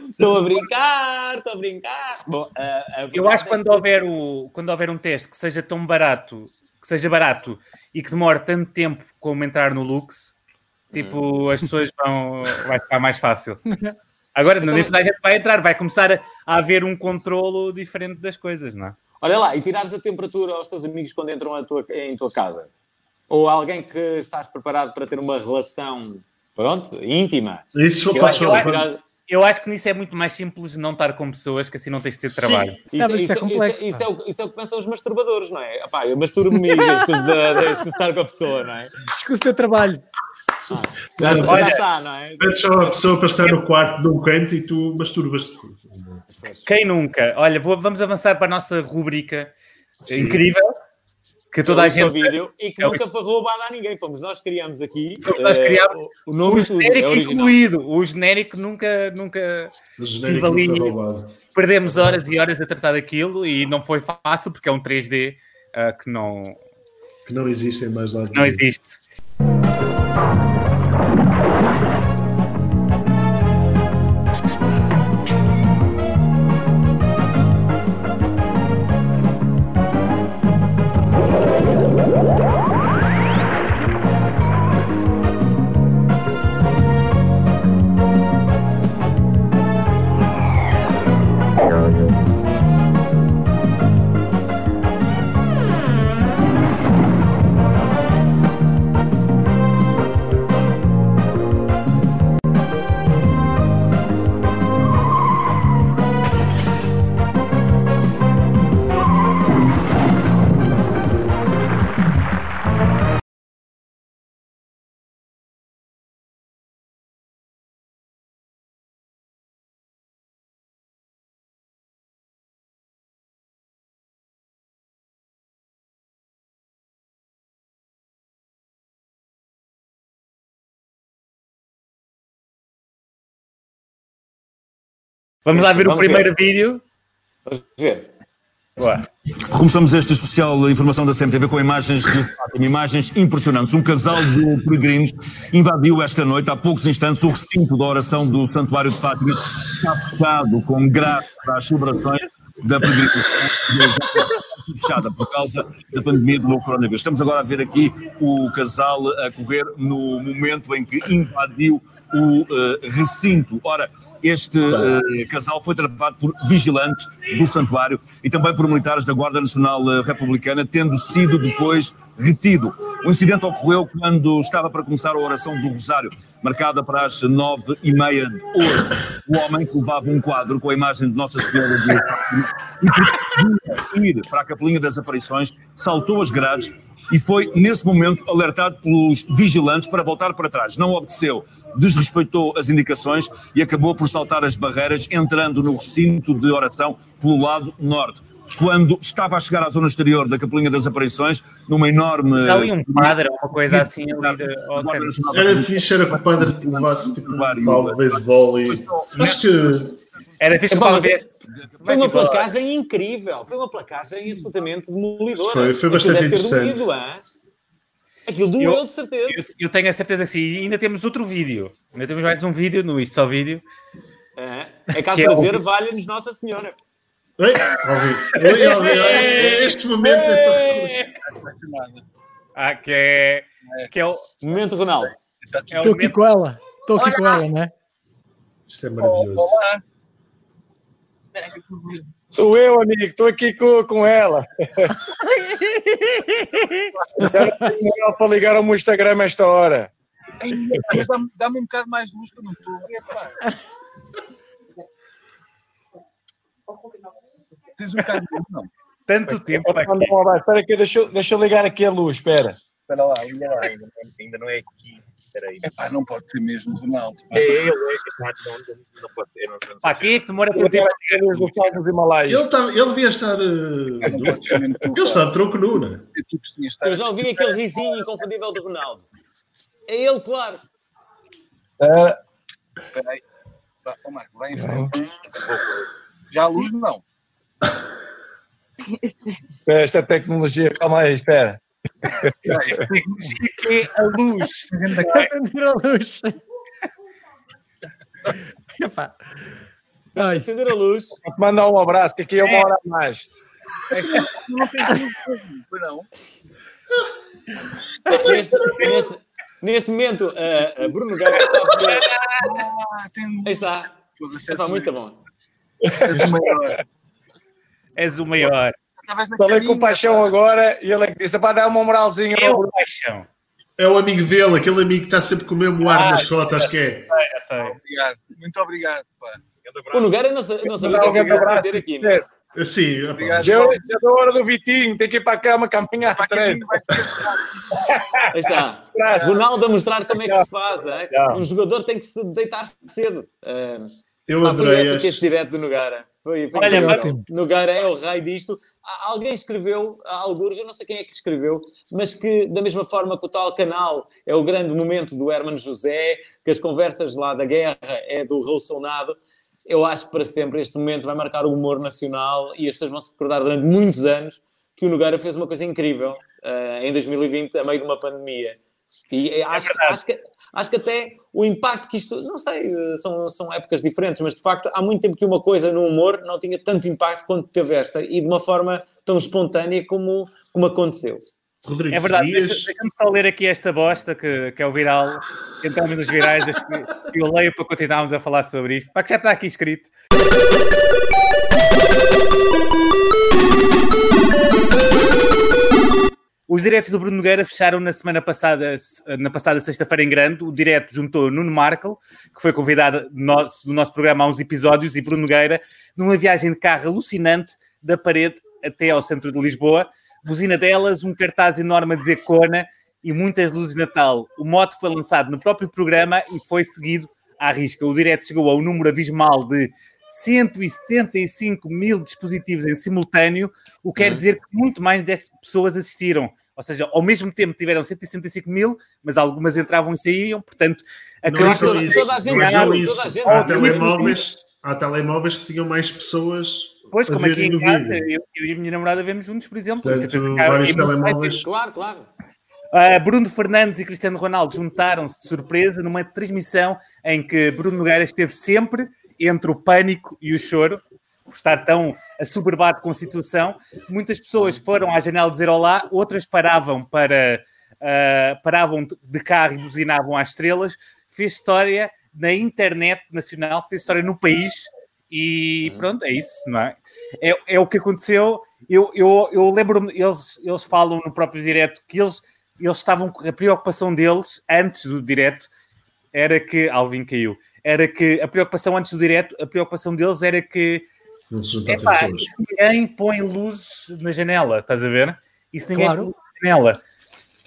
Estou a brincar, estou a brincar. Bom, uh, eu acho que quando houver, o, quando houver um teste que seja tão barato, que seja barato e que demore tanto tempo como entrar no Lux, tipo, hum. as pessoas vão. vai ficar mais fácil. [laughs] Agora, então, nem toda a gente vai entrar, vai começar a, haver um controlo diferente das coisas, não é? Olha lá, e tirares a temperatura aos teus amigos quando entram tua, em tua casa. Ou alguém que estás preparado para ter uma relação, pronto, íntima? Isso Eu acho- eu acho- Eu acho que nisso é muito mais simples não estar com pessoas que assim não tens de ter trabalho. Isso, mas isso isso- é complexo, isso- é o, isso é o que pensam os masturbadores, não é? Epá, eu masturbo-me e [laughs] escuso de, de, escuso de estar com a pessoa, não é? Escusa o teu trabalho. Já, está, Olha- está, não é? Só a pessoa para estar no quarto de um canto e tu masturbas-te. Quem nunca? Olha, vou- vamos avançar para a nossa rubrica incrível que toda a gente. vídeo e que É nunca foi roubado a ninguém. Fomos nós que criamos aqui. Nós eh, criámos. o, o nome O é genérico original. incluído. O genérico nunca, nunca O genérico ali- não foi roubado. perdemos horas e horas a tratar daquilo e não foi fácil porque é um 3D ah, que não, Que não existem mais lá. não existe. Thank you. Vamos lá ver o Vamos primeiro vídeo. Vamos ver. Boa. Começamos esta especial informação da CMTV com imagens de Fátima, imagens impressionantes. Um casal de peregrinos invadiu esta noite, há poucos instantes, o recinto da oração do Santuário de Fátima, está fechado com grave às celebrações da peregrinação fechada por causa da pandemia do novo coronavírus. Estamos agora a ver aqui o casal a correr no momento em que invadiu o eh, recinto. Ora, este eh, casal foi travado por vigilantes do santuário e também por militares da Guarda Nacional eh, Republicana, tendo sido depois retido. O incidente ocorreu quando estava para começar a oração do Rosário, marcada para as nove e meia de hoje. O homem que levava um quadro com a imagem de Nossa Senhora de ir para a Capelinha das Aparições, saltou as grades e foi, nesse momento, alertado pelos vigilantes para voltar para trás. Não obedeceu, desrespeitou as indicações e acabou por saltar as barreiras, entrando no recinto de oração pelo lado norte. Quando estava a chegar à zona exterior da Capelinha das Aparições, numa enorme. Está ali um padre, uma coisa assim ali. De... Era fixe, era que o padre levasse tipo um beisebol e. Acho que. Era fixe É, para mas ver. Foi uma placagem incrível. Foi uma placagem absolutamente demolidora. Foi- foi Aquilo bastante deve ter interessante. doído? Aquilo doeu, Eu- de certeza. Eu, eu tenho a certeza que sim. E ainda temos outro vídeo. Ainda temos mais um vídeo no Isto Só Vídeo. É caso Que é para o- dizer, valha-nos Nossa Senhora. Oi, ouvi. Oi, ouvi. Olha, Este momento é Ah, que é, que é o. Momento, Ronaldo. É Estou aqui momento- com ela. Estou aqui com ela, não é? Isto é maravilhoso. Sou eu, amigo, estou aqui com, com ela. Já não tenho ela para ligar ao meu Instagram a esta hora. Dá-me um bocado mais de luz que eu não estou. Tens um bocado de não? [laughs] Tanto tempo aqui. Espera que deixa, eu- deixa eu ligar aqui a luz, espera. Espera lá, ainda lá, ainda, ainda não é aqui. Espera aí. Epá, não pode ser mesmo, Ronaldo. É ele, é. Epá, não, não, não pode ser. Não, não, Pá, quem é que demora tanto tempo aqui a dos Himalaias. Ele, tá, ele devia estar. uh, tu, ele está de tronco nu, é? de Eu já ouvi aquele risinho inconfundível do Ronaldo. É ele, claro. Ah, Espera aí. Ó Marco, vai em frente. Já a luz, não. Esta tecnologia, calma aí, espera. Esta tecnologia que é a luz. [laughs] Acender a luz. [laughs] Epá. Ai, Acender a luz. Vou-te mandar um abraço, que aqui é uma hora a mais. Não tens não. Neste, neste, neste momento, a, a Bruno Gaga sabe que. Ah, tem luz. Aí está. Está muito bom. És o maior. És o maior. Falei com o Paixão agora e ele é que disse para dar uma moralzinha ao Bruno. paixão. É o amigo dele, aquele amigo que está sempre com o mesmo ar Ah, nas fotos, que é. Sei, já sei. Obrigado. Muito obrigado, pá. O. Nogueira não, não sabia o que é ia dizer aqui. né? Assim, opa, Obrigado. Já é já é da hora do Vitinho, tem que ir para a cama caminhar Para ter [laughs] Aí está. Ronaldo a mostrar como é que se faz. Tchau. Um jogador tem que se deitar cedo. Ah, eu adorei este. este direto do Nogueira. Foi, foi Olha, ótimo. Nogueira é o rei disto. Alguém escreveu, alguns, eu não sei quem é que escreveu, mas que da mesma forma que o tal canal é o grande momento do Hermano José, que as conversas lá da guerra é do Raul eu acho que para sempre este momento vai marcar o humor nacional e as pessoas vão se recordar durante muitos anos que o Nogueira fez uma coisa incrível ah, em 2020, a meio de uma pandemia. E eh, acho, acho, que, acho que até o impacto que isto, não sei, são, são épocas diferentes, mas de facto há muito tempo que uma coisa no humor não tinha tanto impacto quanto teve esta e de uma forma tão espontânea como, como aconteceu. Rodrigo, É verdade, seguias- deixa- deixa-me só ler aqui esta bosta que, que é o viral, entramos nos virais, acho que eu leio para continuarmos a falar sobre isto. Pá, que já está aqui escrito. Os diretos do Bruno Nogueira fecharam na semana passada, na passada sexta-feira em grande. O direto juntou Nuno Markel, que foi convidado do nosso, do nosso programa há uns episódios, e Bruno Nogueira, numa viagem de carro alucinante da parede até ao centro de Lisboa. Buzina delas, um cartaz enorme a dizer Cona e muitas luzes de Natal. O mote foi lançado no próprio programa e foi seguido à risca. O direto chegou ao número abismal de 175 mil dispositivos em simultâneo, o que quer dizer que muito mais de 10 pessoas assistiram. Ou seja, ao mesmo tempo tiveram 165 mil, mas algumas entravam e saíam, portanto, Não acredito só toda- isso, toda a gente não só toda isso. a gente Há telemóveis, há telemóveis que tinham mais pessoas Pois, como aqui em casa, eu, eu e a minha namorada vemos juntos, por exemplo. Portanto, vários é telemóveis. Claro, claro. Uh, Bruno Fernandes e Cristiano Ronaldo juntaram-se de surpresa numa transmissão em que Bruno Nogueira esteve sempre entre o pânico e o choro, por estar tão assoberbado com a situação. Muitas pessoas foram à janela dizer olá, outras paravam para uh, paravam de carro e buzinavam às estrelas. Fez história na internet nacional, fez história no país e pronto, é isso, não é? É, é o que aconteceu. Eu, eu, eu lembro-me, eles, eles falam no próprio direto que eles, eles estavam a preocupação deles antes do direto era que Alvin caiu. Era que a preocupação antes do direto, a preocupação deles era que Não se juntassem epá, pessoas. se ninguém põe luzes na janela, estás a ver? Se ninguém Claro. põe na janela.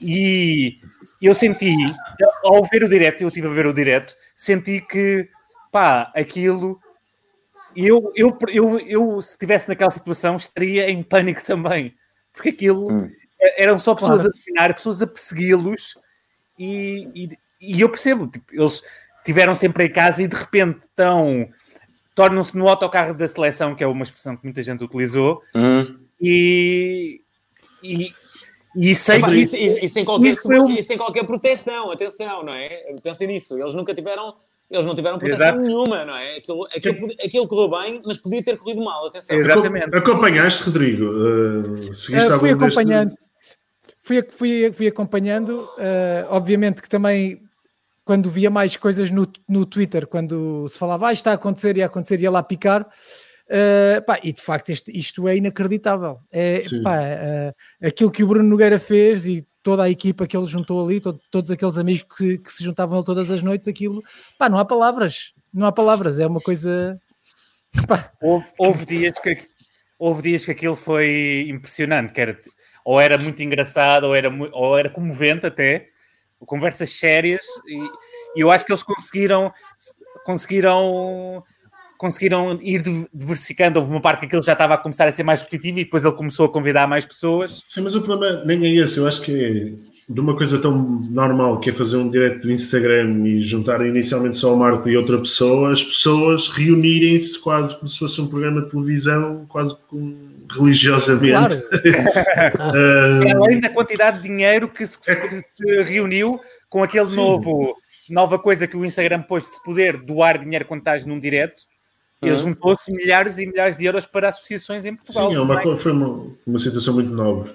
E eu senti, ao ver o direto, eu estive a ver o direto, senti que, pá, aquilo. Eu, eu, eu, eu, se estivesse naquela situação, estaria em pânico também. Porque aquilo Hum. eram só pessoas Claro. a dominar, pessoas a persegui-los, e, e, e eu percebo, tipo, eles tiveram sempre em casa e de repente estão. Tornam-se no autocarro da seleção, que é uma expressão que muita gente utilizou, e. e e sei Epá, que e- e sem qualquer, isso eu- e sem qualquer proteção, atenção, não é? Pensem nisso, eles nunca tiveram, eles não tiveram proteção Exato. nenhuma, não é? Aquilo, aquilo, aquilo correu bem, mas podia ter corrido mal, atenção. Exatamente. Acom- Acompanhaste, Rodrigo? Uh, seguiste Uh, fui algum deste- acompanhando, fui, fui, fui acompanhando. uh, obviamente que também, quando via mais coisas no, no Twitter, quando se falava, ah, isto está a acontecer e a acontecer, ia lá picar. uh, pá, e de facto, este- isto é inacreditável. É, pá, uh, aquilo que o Bruno Nogueira fez e toda a equipa que ele juntou ali, to- todos aqueles amigos que, que se juntavam todas as noites, aquilo, pá, não há palavras, não há palavras, é uma coisa. Pá, houve, houve dias que houve dias que aquilo foi impressionante, que era, ou era muito engraçado, ou era, ou era comovente até, conversas sérias, e, eu acho que eles conseguiram conseguiram conseguiram ir div- diversificando. Houve uma parte que aquilo já estava a começar a ser mais repetitivo e depois ele começou a convidar mais pessoas. Sim, mas o problema nem é esse. Eu acho que é de uma coisa tão normal que é fazer um direct do Instagram e juntar inicialmente só o Marco e outra pessoa, as pessoas reunirem-se quase como se fosse um programa de televisão, quase com- religiosamente. claro, [laughs] Ah, Além da quantidade de dinheiro que se, que se reuniu com aquele Sim. novo nova coisa que o Instagram pôs de se poder doar dinheiro quando estás num direto. Ele Uhum. juntou-se milhares e milhares de euros para associações em Portugal. sim, é uma, co- foi uma, uma situação muito nobre.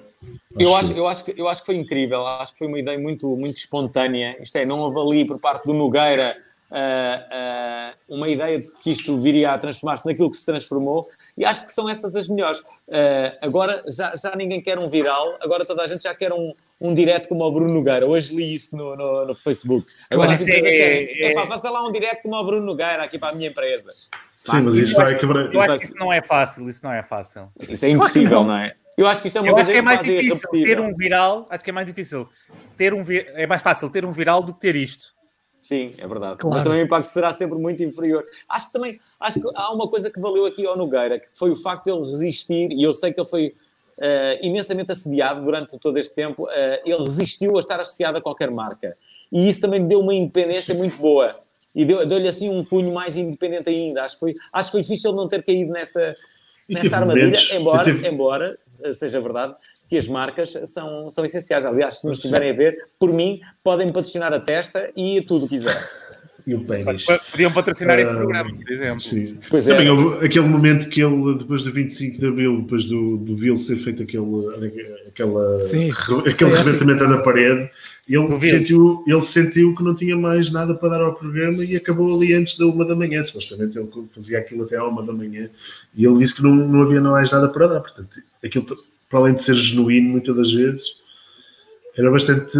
Eu acho, eu, acho que, eu acho que foi incrível, acho que foi uma ideia muito, muito espontânea. Isto é, não houve ali por parte do Nogueira uh, uh, uma ideia de que isto viria a transformar-se naquilo que se transformou, e acho que são essas as melhores. Uh, agora já, já ninguém quer um viral, agora toda a gente já quer um, um direto como o Bruno Nogueira. Hoje li isso no, no, no Facebook. Agora as empresas querem, é, é, faça lá um direto como o Bruno Nogueira aqui para a minha empresa. Sim, mas isso vai quebrar. Eu acho que isso não é fácil, isso não é fácil. Isso é impossível, não. não é? Eu acho que isto é uma eu coisa acho que é mais difícil ter um viral, acho que é mais difícil ter um é mais fácil ter um viral do que ter isto. Sim, é verdade. Claro. Mas também o impacto será sempre muito inferior. Acho que também acho que há uma coisa que valeu aqui ao Nogueira, que foi o facto de ele resistir, e eu sei que ele foi uh, imensamente assediado durante todo este tempo, uh, ele resistiu a estar associado a qualquer marca. E isso também lhe deu uma independência muito boa. E deu-lhe deu assim um punho mais independente ainda. Acho que foi, acho que foi difícil ele não ter caído nessa, nessa armadilha, embora, tive... embora seja verdade que as marcas são, são essenciais. Aliás, se nos estiverem a ver, por mim, podem patrocinar a testa e tudo o que quiser. E o pênis. Podiam patrocinar uh, este programa, por exemplo. Sim. Pois Também é. houve aquele momento que ele, depois do 25 de Abril, depois do, do Vil ser feito aquele, aquela, sim, aquele rebentamento na parede, ele sentiu, ele sentiu que não tinha mais nada para dar ao programa e acabou ali antes da uma da manhã. Supostamente ele fazia aquilo até à uma da manhã e ele disse que não, não havia mais nada para dar. Portanto, aquilo para além de ser genuíno, muitas das vezes, era bastante,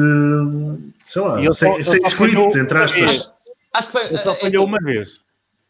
sei lá, sem, só, sem script, entre aspas. Acho, que foi. Ele só é falhou assim, uma vez.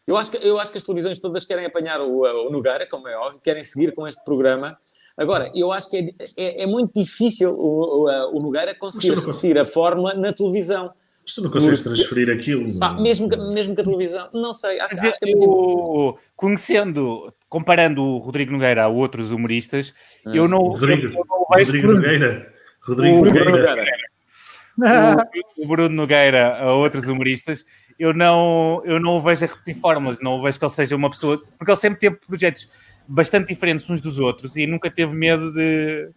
Eu acho, que, eu acho que as televisões todas querem apanhar o, o Nogueira, como é óbvio, querem seguir com este programa. Agora, eu acho que é, é, é muito difícil o, o, o Nogueira conseguir repetir a fórmula na televisão. Mas tu não consegues transferir aquilo. Pá, mesmo, que, mesmo que a televisão, não sei. Acho, acho que é muito... Conhecendo comparando o Rodrigo Nogueira a outros humoristas, hum. eu não, Rodrigo, eu, não vejo Rodrigo Nogueira. Rodrigo o, Nogueira. Nogueira. O, o, Bruno Nogueira a outros humoristas, eu não, eu não o vejo a repetir fórmulas, não o vejo que ele seja uma pessoa, porque ele sempre teve projetos bastante diferentes uns dos outros e nunca teve medo de.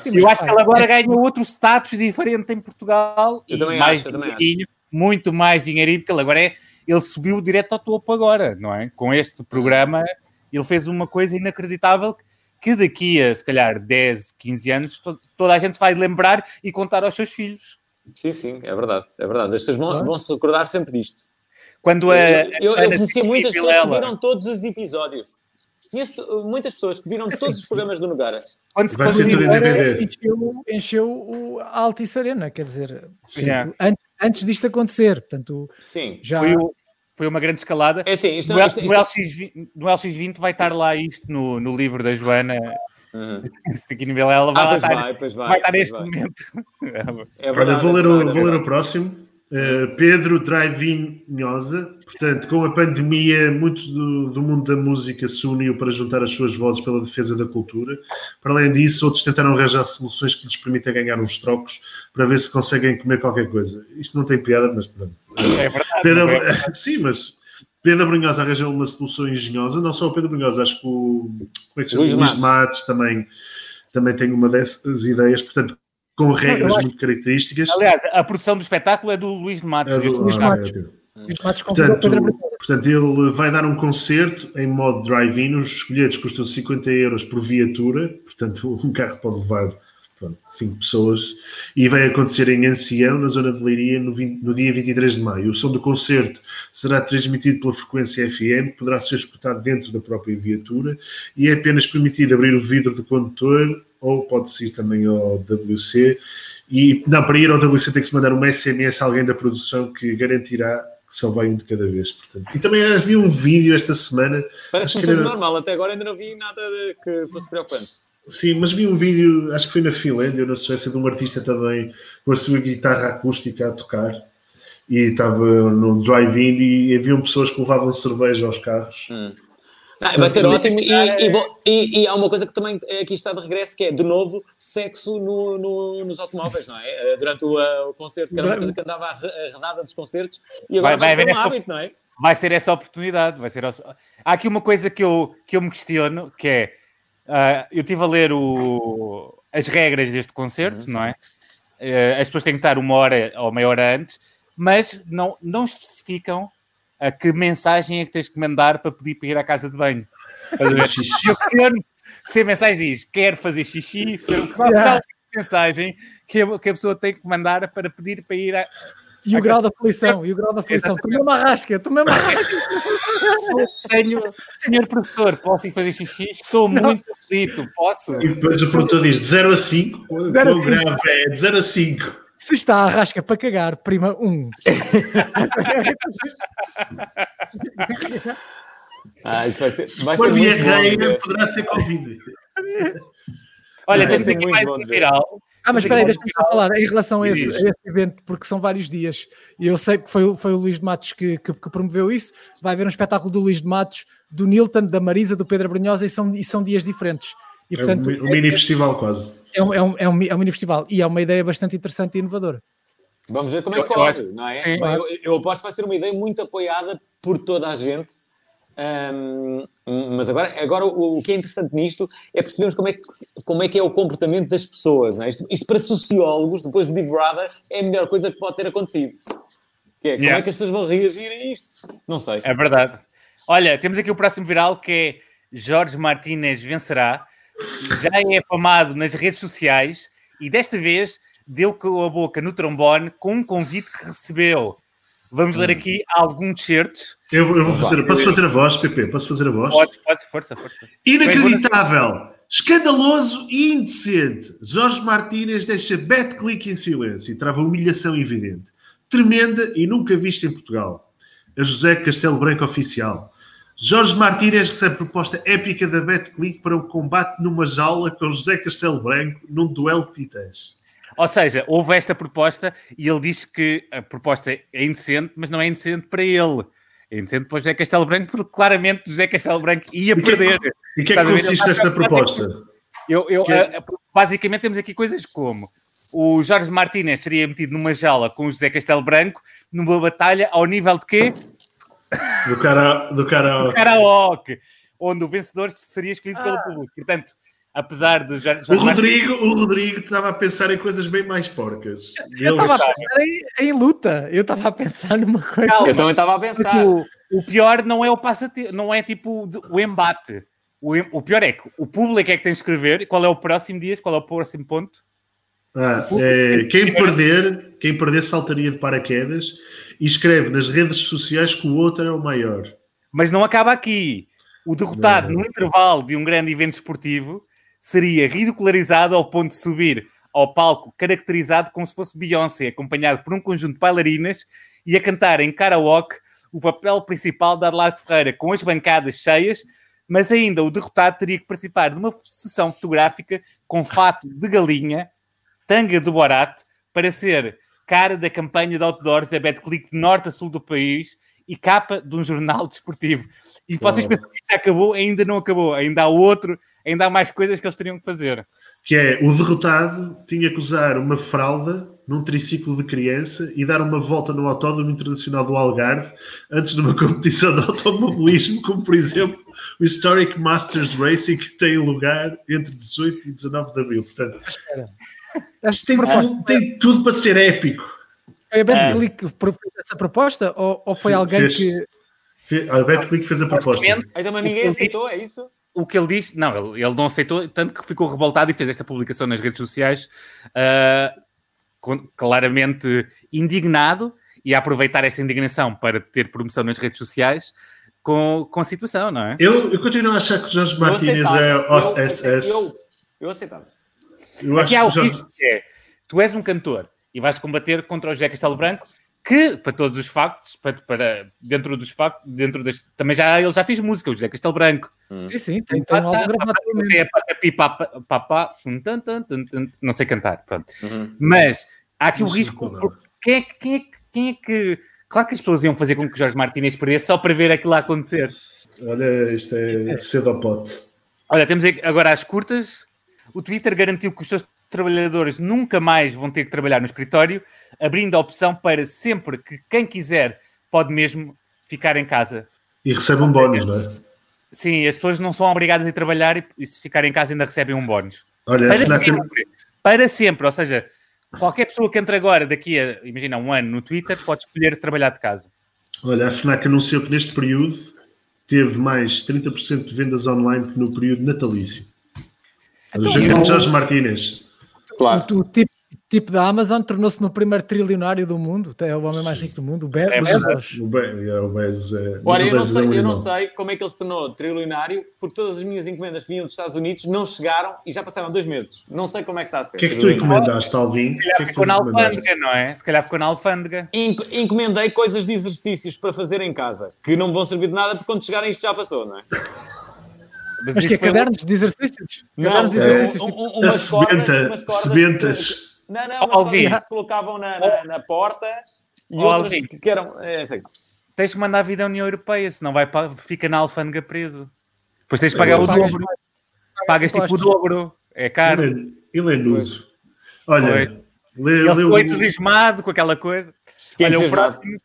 Sim, eu acho que ele agora ganha outro status diferente em Portugal eu e mais acho, dinheirinho, muito mais dinheirinho, porque ele agora é. Ele subiu direto ao topo agora, não é? Com este programa. Ele fez uma coisa inacreditável que daqui a, se calhar, 10, 15 anos, to toda a gente vai lembrar e contar aos seus filhos. Sim, sim, é verdade, é verdade. As pessoas vão, vão se recordar sempre disto. Quando a, eu, eu, eu conheci muitas pessoas que viram todos os episódios. Conheço muitas pessoas que viram é todos os programas do Nogueira. Quando se Nogueira encheu, encheu o Altice Arena, quer dizer, yeah. antes, antes disto acontecer. Portanto, Sim. Já... Foi o, foi uma grande escalada. É assim, isto, no, isto, isto, no, LX, no LX20 vai estar lá isto no, no livro da Joana. Uhum. [laughs] Ela vai, ah, estar, vai, vai, vai estar neste vai. momento. É verdade, Olha, vou ler o, é vou ler o próximo. Uh, Pedro Drive-In Nhosa, portanto, com a pandemia, muito do, do, mundo da música se uniu para juntar as suas vozes pela defesa da cultura. Para além disso, outros tentaram arranjar soluções que lhes permitam ganhar uns trocos para ver se conseguem comer qualquer coisa. Isto não tem piada, mas pronto. É verdade. Pedro, é [laughs] Sim, mas Pedro Brunhosa arranjou uma solução engenhosa, não só o Pedro Brunhosa, acho que o, como é que Luís, Luís Matos. Matos também, também tem uma dessas ideias, portanto, com regras acho... muito características. Aliás, a produção do espetáculo é do Luís de Matos. É do, Luís ah, Matos. É, Matos portanto, portanto, ele vai dar um concerto em modo drive-in. Os bilhetes custam 50 euros por viatura, portanto, [laughs] um carro pode levar pronto, 5 pessoas. E vai acontecer em Ancião, na zona de Leiria, no, 20, no dia 23 de maio. O som do concerto será transmitido pela frequência FM, poderá ser escutado dentro da própria viatura e é apenas permitido abrir o vidro do condutor ou pode-se ir também ao WC. E não, para ir ao WC tem que se mandar um SMS a alguém da produção que garantirá que só vai um de cada vez. Portanto. E também vi um vídeo esta semana. Parece-me tudo era... normal, até agora ainda não vi nada que fosse preocupante. Sim, mas vi um vídeo, acho que foi na Finlândia ou na Suécia, de um artista também com a sua guitarra acústica a tocar e estava no drive-in e haviam pessoas que levavam cerveja aos carros. Hum. Ah, vai ser ótimo. E, e, e, e, há uma coisa que também aqui está de regresso, que é, de novo, sexo no, no, nos automóveis, não é? Eh, durante o, uh, o concerto, que era uma coisa que andava arredada dos concertos, e agora vai, vai, vai ser um hábito, não é? Vai ser essa oportunidade. Vai ser... Há aqui uma coisa que eu, que eu me questiono, que é, uh, eu estive a ler o, as regras deste concerto, uhum. não é? Uh, as pessoas têm que estar uma hora ou meia hora antes, mas não, não especificam a que mensagem é que tens que mandar para pedir para ir à casa de banho. Eu quero se a mensagem diz quero fazer xixi, ser yeah. mensagem que a, que a pessoa tem que mandar para pedir para ir a. E o grau da aflição, e o grau da aflição. Tomei uma rasca, tomei uma rasca. Tenho, senhor professor, posso ir fazer xixi? Estou Não. muito aflito, posso? E depois o produtor diz de 0 a 5. O grave é? De 0 a 5. Se está a rasca para cagar, prima 1. [laughs] Ah, isso vai ser, Se vai for ser muito bom. diarreia, ver. poderá ser Covid. Olha, temos aqui mais um viral. Ah, mas espera aí, deixa-me só falar em relação a esse, a esse evento, porque são vários dias. E eu sei que foi, o- foi o Luís de Matos que, que, que promoveu isso. Vai haver um espetáculo do Luís de Matos, do Nilton, da Marisa, do Pedro Brunhosa, e são, e são dias diferentes. E, É portanto, um, um mini festival quase. é, um, é, um, é, um, é um mini festival. E é uma ideia bastante interessante e inovadora. Vamos ver como é que corre, não é? sim. eu, eu aposto que vai ser uma ideia muito apoiada por toda a gente. Ahm, mas agora, agora o, o que é interessante nisto é percebermos como é que, como é, que é o comportamento das pessoas. É? isto, isto para sociólogos, depois do Big Brother, é a melhor coisa que pode ter acontecido. Que é, como Yeah. é que as pessoas vão reagir a isto? Não sei. É verdade. Olha, temos aqui o próximo viral que é Jorge Martínez vencerá. Já é afamado nas redes sociais e desta vez deu com a boca no trombone com um convite que recebeu. Vamos ler aqui alguns certos. Eu, eu vou fazer, posso fazer a voz, PP? Posso fazer a voz? Pode, pode, força, força. Inacreditável, escandaloso e indecente. Jorge Martínez deixa Betclic em silêncio e trava humilhação evidente. Tremenda e nunca vista em Portugal. A José Castelo Branco Oficial. Jorge Martínez recebe proposta épica da Betclic para um combate numa jaula com José Castelo Branco num duelo de titãs. Ou seja, houve esta proposta e ele diz que a proposta é indecente, mas não é indecente para ele. É indecente para o José Castelo Branco, porque claramente o José Castelo Branco ia E que- perder. E o que é que consiste Ele esta proposta? Eu, eu, Que- eh, basicamente temos aqui coisas como o Jorge Martínez seria metido numa jaula com o José Castelo Branco numa batalha ao nível de quê? Do cara, do cara Karaoke, onde o vencedor seria escolhido pelo público. Portanto, apesar de Jorge, O Jorge Rodrigo, o Rodrigo estava a pensar em coisas bem mais porcas. Eu estava a pensar em, em luta. Eu estava a pensar numa coisa. Eu também estava a pensar. O, o pior não é o passatempo, não é tipo de- o embate. O, o pior é que o público é que tem de escrever qual é o próximo dia, qual é o próximo ponto. Ah, é, quem perder, quem perder saltaria de paraquedas e escreve nas redes sociais que o outro é o maior. Mas não acaba aqui. O derrotado Não. no intervalo de um grande evento esportivo seria ridicularizado ao ponto de subir ao palco caracterizado como se fosse Beyoncé, acompanhado por um conjunto de bailarinas e a cantar em karaoke o papel principal da Adelaide Ferreira, com as bancadas cheias, mas ainda o derrotado teria que participar de uma sessão fotográfica com fato de galinha, tanga do Borat, para ser cara da campanha de outdoors da BetClick de norte a sul do país e capa de um jornal desportivo. E vocês Uau. pensam que isto já acabou? Ainda não acabou. Ainda há outro, ainda há mais coisas que eles teriam que fazer. Que é o derrotado tinha que usar uma fralda num triciclo de criança e dar uma volta no Autódromo Internacional do Algarve antes de uma [laughs] competição de automobilismo, como por exemplo o Historic Masters Racing, que tem lugar entre 18 e 19 de abril. Portanto, Espera. isto tem, tudo, tem tudo para ser épico. Foi a BetClick que propôs essa proposta ou, ou foi alguém fez. que. Fe- A Betclic fez a proposta. Então, mas ninguém aceitou, é isso? o que ele disse, não, ele, ele não aceitou, tanto que ficou revoltado e fez esta publicação nas redes sociais, ah, com- claramente indignado e a aproveitar esta indignação para ter promoção nas redes sociais com, com a situação, não é? Eu, eu continuo a achar que o Jorge Eu Martínez é Eu- OSS. Eu, eu aceitava. Eu acho Aqui há que o que é, tu és um cantor e vais combater contra o José Castelo Branco, que, para todos os factos, para, para- dentro dos factos, dentro das, também já, ele já fez música, o José Castelo Branco. Sim, sim, tem, tem um álbum gravado. É não sei cantar, pronto. Uhum. Mas há aqui o risco, porque quem é, que- quem, é, que- quem é que... Claro que as pessoas iam fazer com que o Jorge Martínez perdesse só para ver aquilo a acontecer. Olha, isto é cedo ao pote. Olha, temos agora as curtas. O Twitter garantiu que os seus trabalhadores nunca mais vão ter que trabalhar no escritório, abrindo a opção para sempre que quem quiser pode mesmo ficar em casa. E recebe um bónus, não é? Sim, as pessoas não são obrigadas a ir trabalhar e, e se ficarem em casa ainda recebem um bónus. Olha, Para sempre. Para sempre. Ou seja, qualquer pessoa que entre agora, daqui a, imagina, um ano no Twitter, pode escolher trabalhar de casa. olha, a FNAC anunciou que neste período teve mais 30% de vendas online que no período natalício. Então, temos Jorge Martínez. Claro. O, o tipo, tipo da Amazon, tornou-se no primeiro trilionário do mundo, é o homem mais rico do mundo, o Be É, Bezos. o é, o Bezos é. mas Olha, o eu não, Bezos é sei, eu não sei como é que ele se tornou trilionário, porque todas as minhas encomendas que vinham dos Estados Unidos não chegaram e já passaram dois meses. Não sei como é que está a ser. O que é que tu encomendaste, Alvin? É Se calhar que tu ficou na alfândega, não é? Se calhar ficou na alfândega. Enc- Encomendei coisas de exercícios para fazer em casa, que não vão servir de nada porque quando chegarem isto já passou, não é? [laughs] Mas que é cadernos de exercícios? Não, cadernos de é, exercícios, um- tipo, um- umas cordas, umas cordas sebentas. que Não, não, umas Alvin. cordas que se colocavam na, na, na porta e Oh, outras Alvin. que eram... É, sei. Tens de mandar a vida à União Europeia, senão vai fica na alfândega preso. Depois tens de pagar o Pagas- dobro. Pagas tipo o dobro. É caro. Ele é, ele é nudo. Olha, lê, Ele lê ficou o- entusiasmado com aquela coisa. Que Olha, o próximo.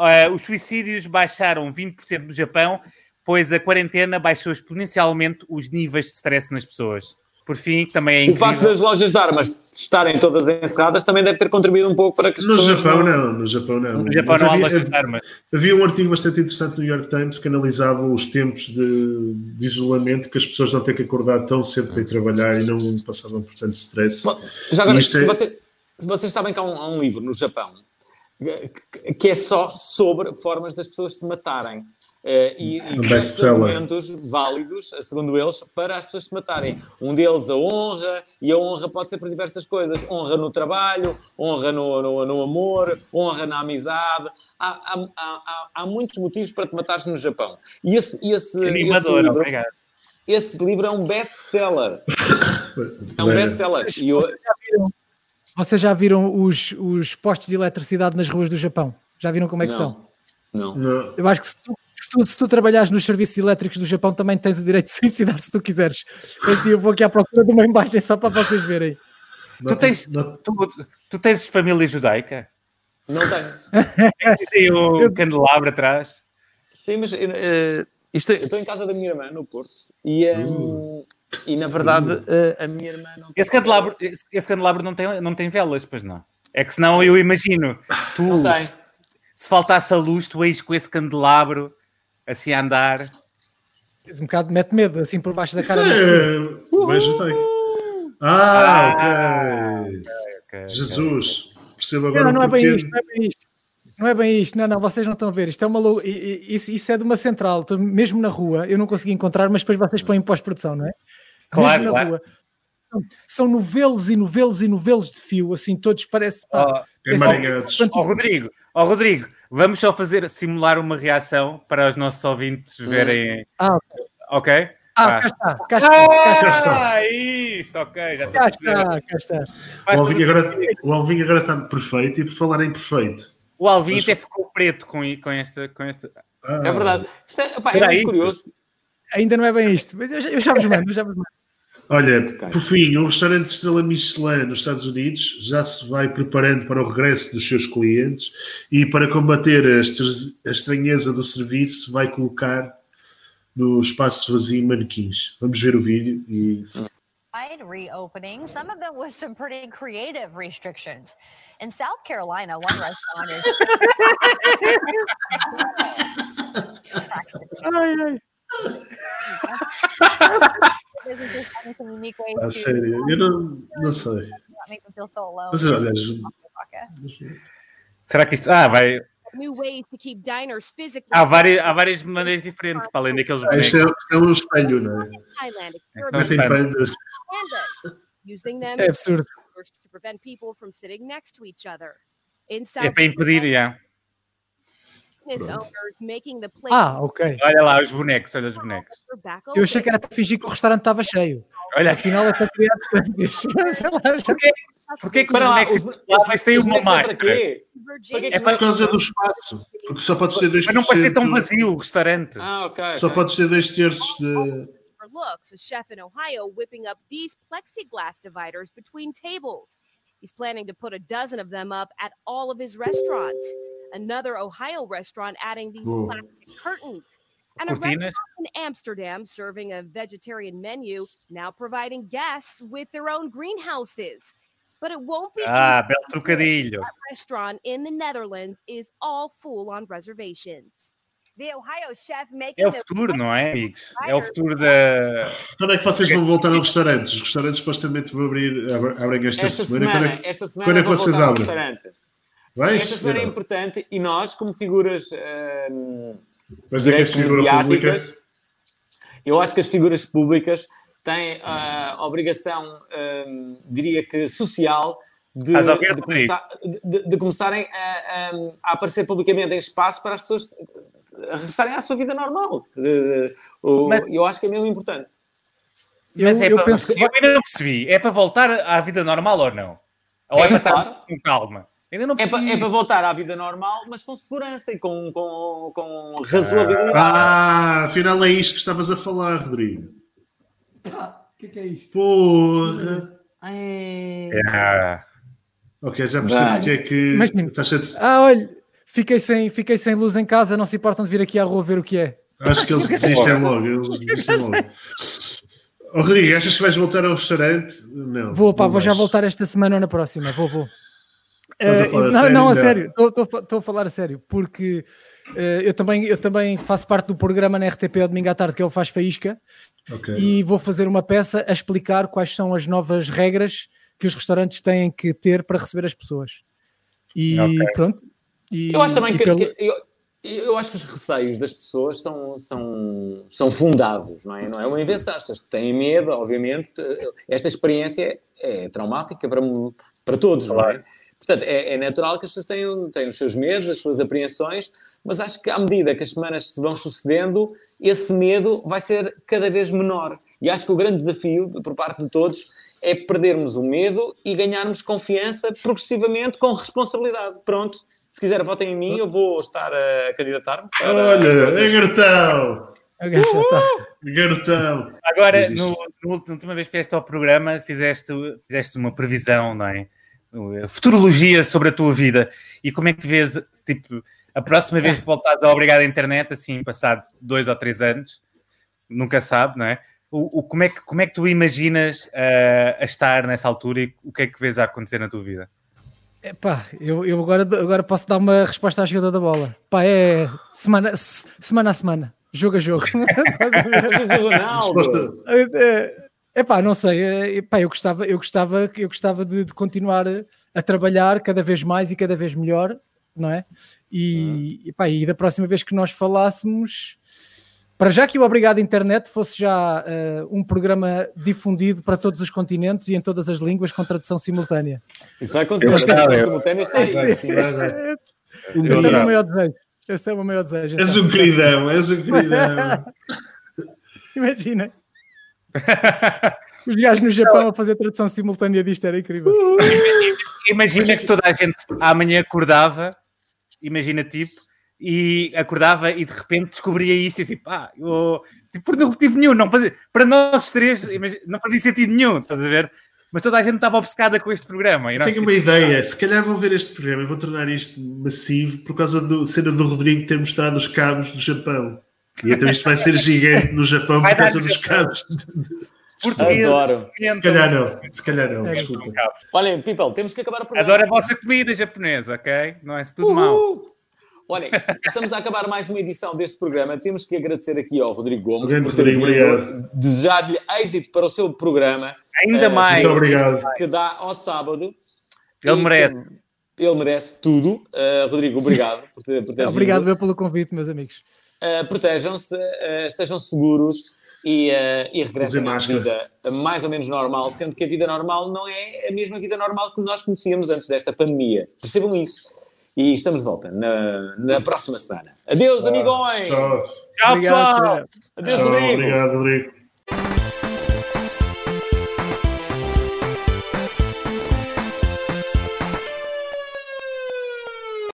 eh, os suicídios baixaram 20% no Japão, pois a quarentena baixou exponencialmente os níveis de stress nas pessoas. Por fim, também é O incrível. facto das lojas de armas estarem todas encerradas também deve ter contribuído um pouco para que as No pessoas... Japão não, no Japão não. No Japão Mas não há havia, lojas de armas. havia um artigo bastante interessante no New York Times que analisava os tempos de, de isolamento que as pessoas não têm que acordar tão cedo para ir trabalhar e não passavam por tanto stress. Bom, Já agora, se, é- você- se vocês sabem que há um, há um livro no Japão que é só sobre formas das pessoas se matarem. Eh, e, e best-seller. argumentos válidos, segundo eles, para as pessoas se matarem. Um deles a honra, e a honra pode ser por diversas coisas: honra no trabalho, honra no, no, no amor, honra na amizade. Há, há, há, há- há muitos motivos para te matares no Japão. E esse, esse, esse, Animador, livro, obrigado. esse livro é um best-seller. É um best-seller. E eu- Vocês já viram os, os postos de eletricidade nas ruas do Japão? Já viram como é que são? não. Não. não. Eu acho que se tu, se, tu, se tu trabalhares nos serviços elétricos do Japão também tens o direito de suicidar se tu quiseres. Assim, eu vou aqui à procura de uma imagem só para vocês verem. Tu tens, tu, tu tens família judaica? Não tenho. Tem o candelabro atrás? Sim, mas eh, isto, eu estou em casa da minha irmã, no Porto, e, eh, e na verdade eh, a minha irmã não Esse candelabro, esse, esse candelabro não, tem, não tem velas, pois não? É que senão eu imagino, tu, Não tem. se faltasse a luz, tu eis com esse candelabro assim a andar. Um bocado mete medo, assim por baixo da Isso cara. escuro. é... Beijo tem. Ah, Ah, ok. ok. Jesus. Percebo agora Não, não é bem isto, não é bem isto. Não é bem isto, não, não, vocês não estão a ver. Isto é uma lou- isso, isso é de uma central, Estou mesmo na rua, eu não consegui encontrar, mas depois vocês põem em pós-produção, não é? Claro, mesmo na claro. rua. São, são novelos e novelos e novelos de fio, assim, todos parece. pá, Ó, é só- ó, Rodrigo, ó, Rodrigo, vamos só fazer, simular uma reação para os nossos ouvintes verem. Ah, Ok? Ah, Ah. cá está, cá está, cá está. Ah, isto, ok, já Cá está, cá está. O todo Alvin, o agora, o Alvin agora está perfeito e por falar em perfeito. O Alvin Mas- até ficou preto com, com, esta, com esta. Ah, É verdade. Isto é, pá, é muito curioso. Ainda não é bem isto, mas eu já, eu já vos mando, eu já vos mando. Olha, por fim, o restaurante de Estrela Michelin nos Estados Unidos já se vai preparando para o regresso dos seus clientes e para combater a estra- a estranheza do serviço vai colocar no espaço vazio manequins. Vamos ver o vídeo e wide reopening, some of them with some pretty creative restrictions. In South Carolina, one restaurant is [laughs] [laughs] Ai, ai. businesses having some unique ways a to sério, eu não, não sei. Mas olha, Será que isto. Ah, vai. New ways to keep diners physically. Há várias, há várias maneiras diferentes, para além daqueles ah, isto é, bonecos. isto é um espelho, não é? Pandas. using them É absurdo. É para impedir, já. business Ah, ok. Olha lá os bonecos, olha os bonecos. Eu achei que era para fingir que o restaurante estava cheio. Olha, Afinal é para criar distâncias. [laughs] Sei lá, já- porquê que os Para lá, bonecos os, têm uma bonecos é máscara? É Por causa do espaço. Porque só pode ser dois Mas não pode ser tão vazio o restaurante. Ah, ok. Só pode ser dois terços de. looks, a chef in Ohio whipping up these plexiglass dividers between tables. He's planning to put a dozen of them up at all of his restaurants. Another Ohio restaurant adding these Whoa. plastic curtains. And a Cortinas. restaurant in Amsterdam serving a vegetarian menu, now providing guests with their own greenhouses. But it won't be Ah, belo trocadilho. restaurant in the Netherlands is all full on reservations. The Ohio chef making É o futuro, não é, amigos? É o futuro da. Quando é que vocês vão voltar aos restaurantes? Os restaurantes supostamente vão abrir, ab- abrem esta, Esta semana. semana, Quando é, esta semana quando é que vou vocês voltar ao abrem? Vais? Esta semana é importante e nós, como figuras hum, Mas dizer que és direito figura pública. mediáticas, eu acho que as figuras públicas têm a obrigação, hum, diria que social, de, de começar- de- de começarem a, a- a aparecer publicamente em espaços para as pessoas regressarem à sua vida normal. De- de- o- Mas- eu acho que é mesmo importante. Mas Eu- é eu para- penso eu ainda não percebi. É para voltar à vida normal ou não? Ou é, É, para estar com calma? Ainda não É para, percebi. é para voltar à vida normal, mas com segurança e com, com, com razoabilidade. Ah, afinal é isto que estavas a falar, Rodrigo. O que é que é isto? Porra. Ah, Ok, já percebi Vai. porque é que Mas, menino, estás a- Ah, olha, fiquei sem, fiquei sem luz em casa, não se importam de vir aqui à rua ver o que é. Acho que eles desistem logo. Eles desistem logo. Oh, Rodrigo, achas que vais voltar ao restaurante? Não. Vou, pá, não vou já voltar esta semana ou na próxima. Vou, vou. Estás a Eh, falar a não, sério? não, a Não. sério. Estou a falar a sério. Porque eh, eu, também, eu também faço parte do programa na RTP ao domingo à tarde, que é o Faz Faísca, Ok. e vou fazer uma peça a explicar quais são as novas regras que os restaurantes têm que ter para receber as pessoas. E Ok. pronto. E, Eu acho também e que, pelo- que- eu, eu acho que os receios das pessoas são, são, são fundados, não é? Não é uma invenção. As pessoas têm medo, obviamente. Esta experiência é traumática para, para todos, não é? Portanto, é, é natural que as pessoas tenham, tenham os seus medos, as suas apreensões, mas acho que à medida que as semanas se vão sucedendo, esse medo vai ser cada vez menor. E acho que o grande desafio por parte de todos é perdermos o medo e ganharmos confiança progressivamente com responsabilidade. Pronto. Se quiser, votem em mim, eu vou estar a candidatar-me. Olha, é garotão! Tá. Garotão! Agora, Existe. no, na última vez que vieste ao programa, fizeste, fizeste uma previsão, não é? Futurologia sobre a tua vida. E como é que vês, tipo, a próxima vez que voltares a obrigar a internet, assim, passado dois ou três anos, nunca sabe, não é? O, o- como, é que, como é que tu imaginas ah, a estar nessa altura e o que é que vês a acontecer na tua vida? Epá, eu, eu agora, agora posso dar uma resposta à jogador da bola. Pá, é semana, se- semana a semana, jogo a jogo. [laughs] Ronaldo. Resposta- É, epá, não sei. é, epá, eu gostava, eu gostava, eu gostava de, de continuar a trabalhar cada vez mais e cada vez melhor, não é? E, epá, e da próxima vez que nós falássemos, para já que o Obrigado Internet fosse já eh, um programa difundido para todos os continentes e em todas as línguas com tradução simultânea. Isso vai acontecer. Eu A tradução eu- simultânea está aí. Esse, vai, esse- vai. esse- esse é o meu desejo. Esse é o meu maior desejo. És então. um queridão, és um queridão. [laughs] Imagina. [laughs] Os gajos no Japão a fazer tradução simultânea disto era incrível. [laughs] Imagina que toda a gente amanhã acordava, imagina tipo, e acordava e de repente descobria isto e assim, pá, eu tipo, por não motivo nenhum, não fazia, para nós três não fazia sentido nenhum, estás a ver? Mas toda a gente estava obcecada com este programa. E nós, Tenho uma ideia, se calhar vão ver este programa e vou tornar isto massivo por causa da cena do Rodrigo ter mostrado os cabos do Japão. E então isto vai ser gigante no Japão por causa dos cabos. português, Adoro. Se calhar não, se calhar não, desculpa. Olhem, people, temos que acabar o programa. Adoro a vossa comida japonesa, ok? Não é tudo mal. Uhul! Olhem, estamos a acabar mais uma edição deste programa. Temos que agradecer aqui ao Rodrigo Gomes Grande por ter Rodrigo, vindo, obrigado. desejar-lhe êxito para o seu programa Ainda Eh, mais, Muito obrigado. que dá ao sábado. ele E merece. que Ele merece tudo. Uh, Rodrigo, obrigado por ter, por ter Obrigado vindo. pelo convite, meus amigos. Uh, Protejam-se, uh, estejam seguros e, uh, e regressem à vida mais ou menos normal, sendo que a vida normal não é a mesma vida normal que nós conhecíamos antes desta pandemia. Percebam isso. E estamos de volta na, na próxima semana. Adeus, amigões! Tchau. Tchau, pessoal! Adeus, Rodrigo! Obrigado, Rodrigo.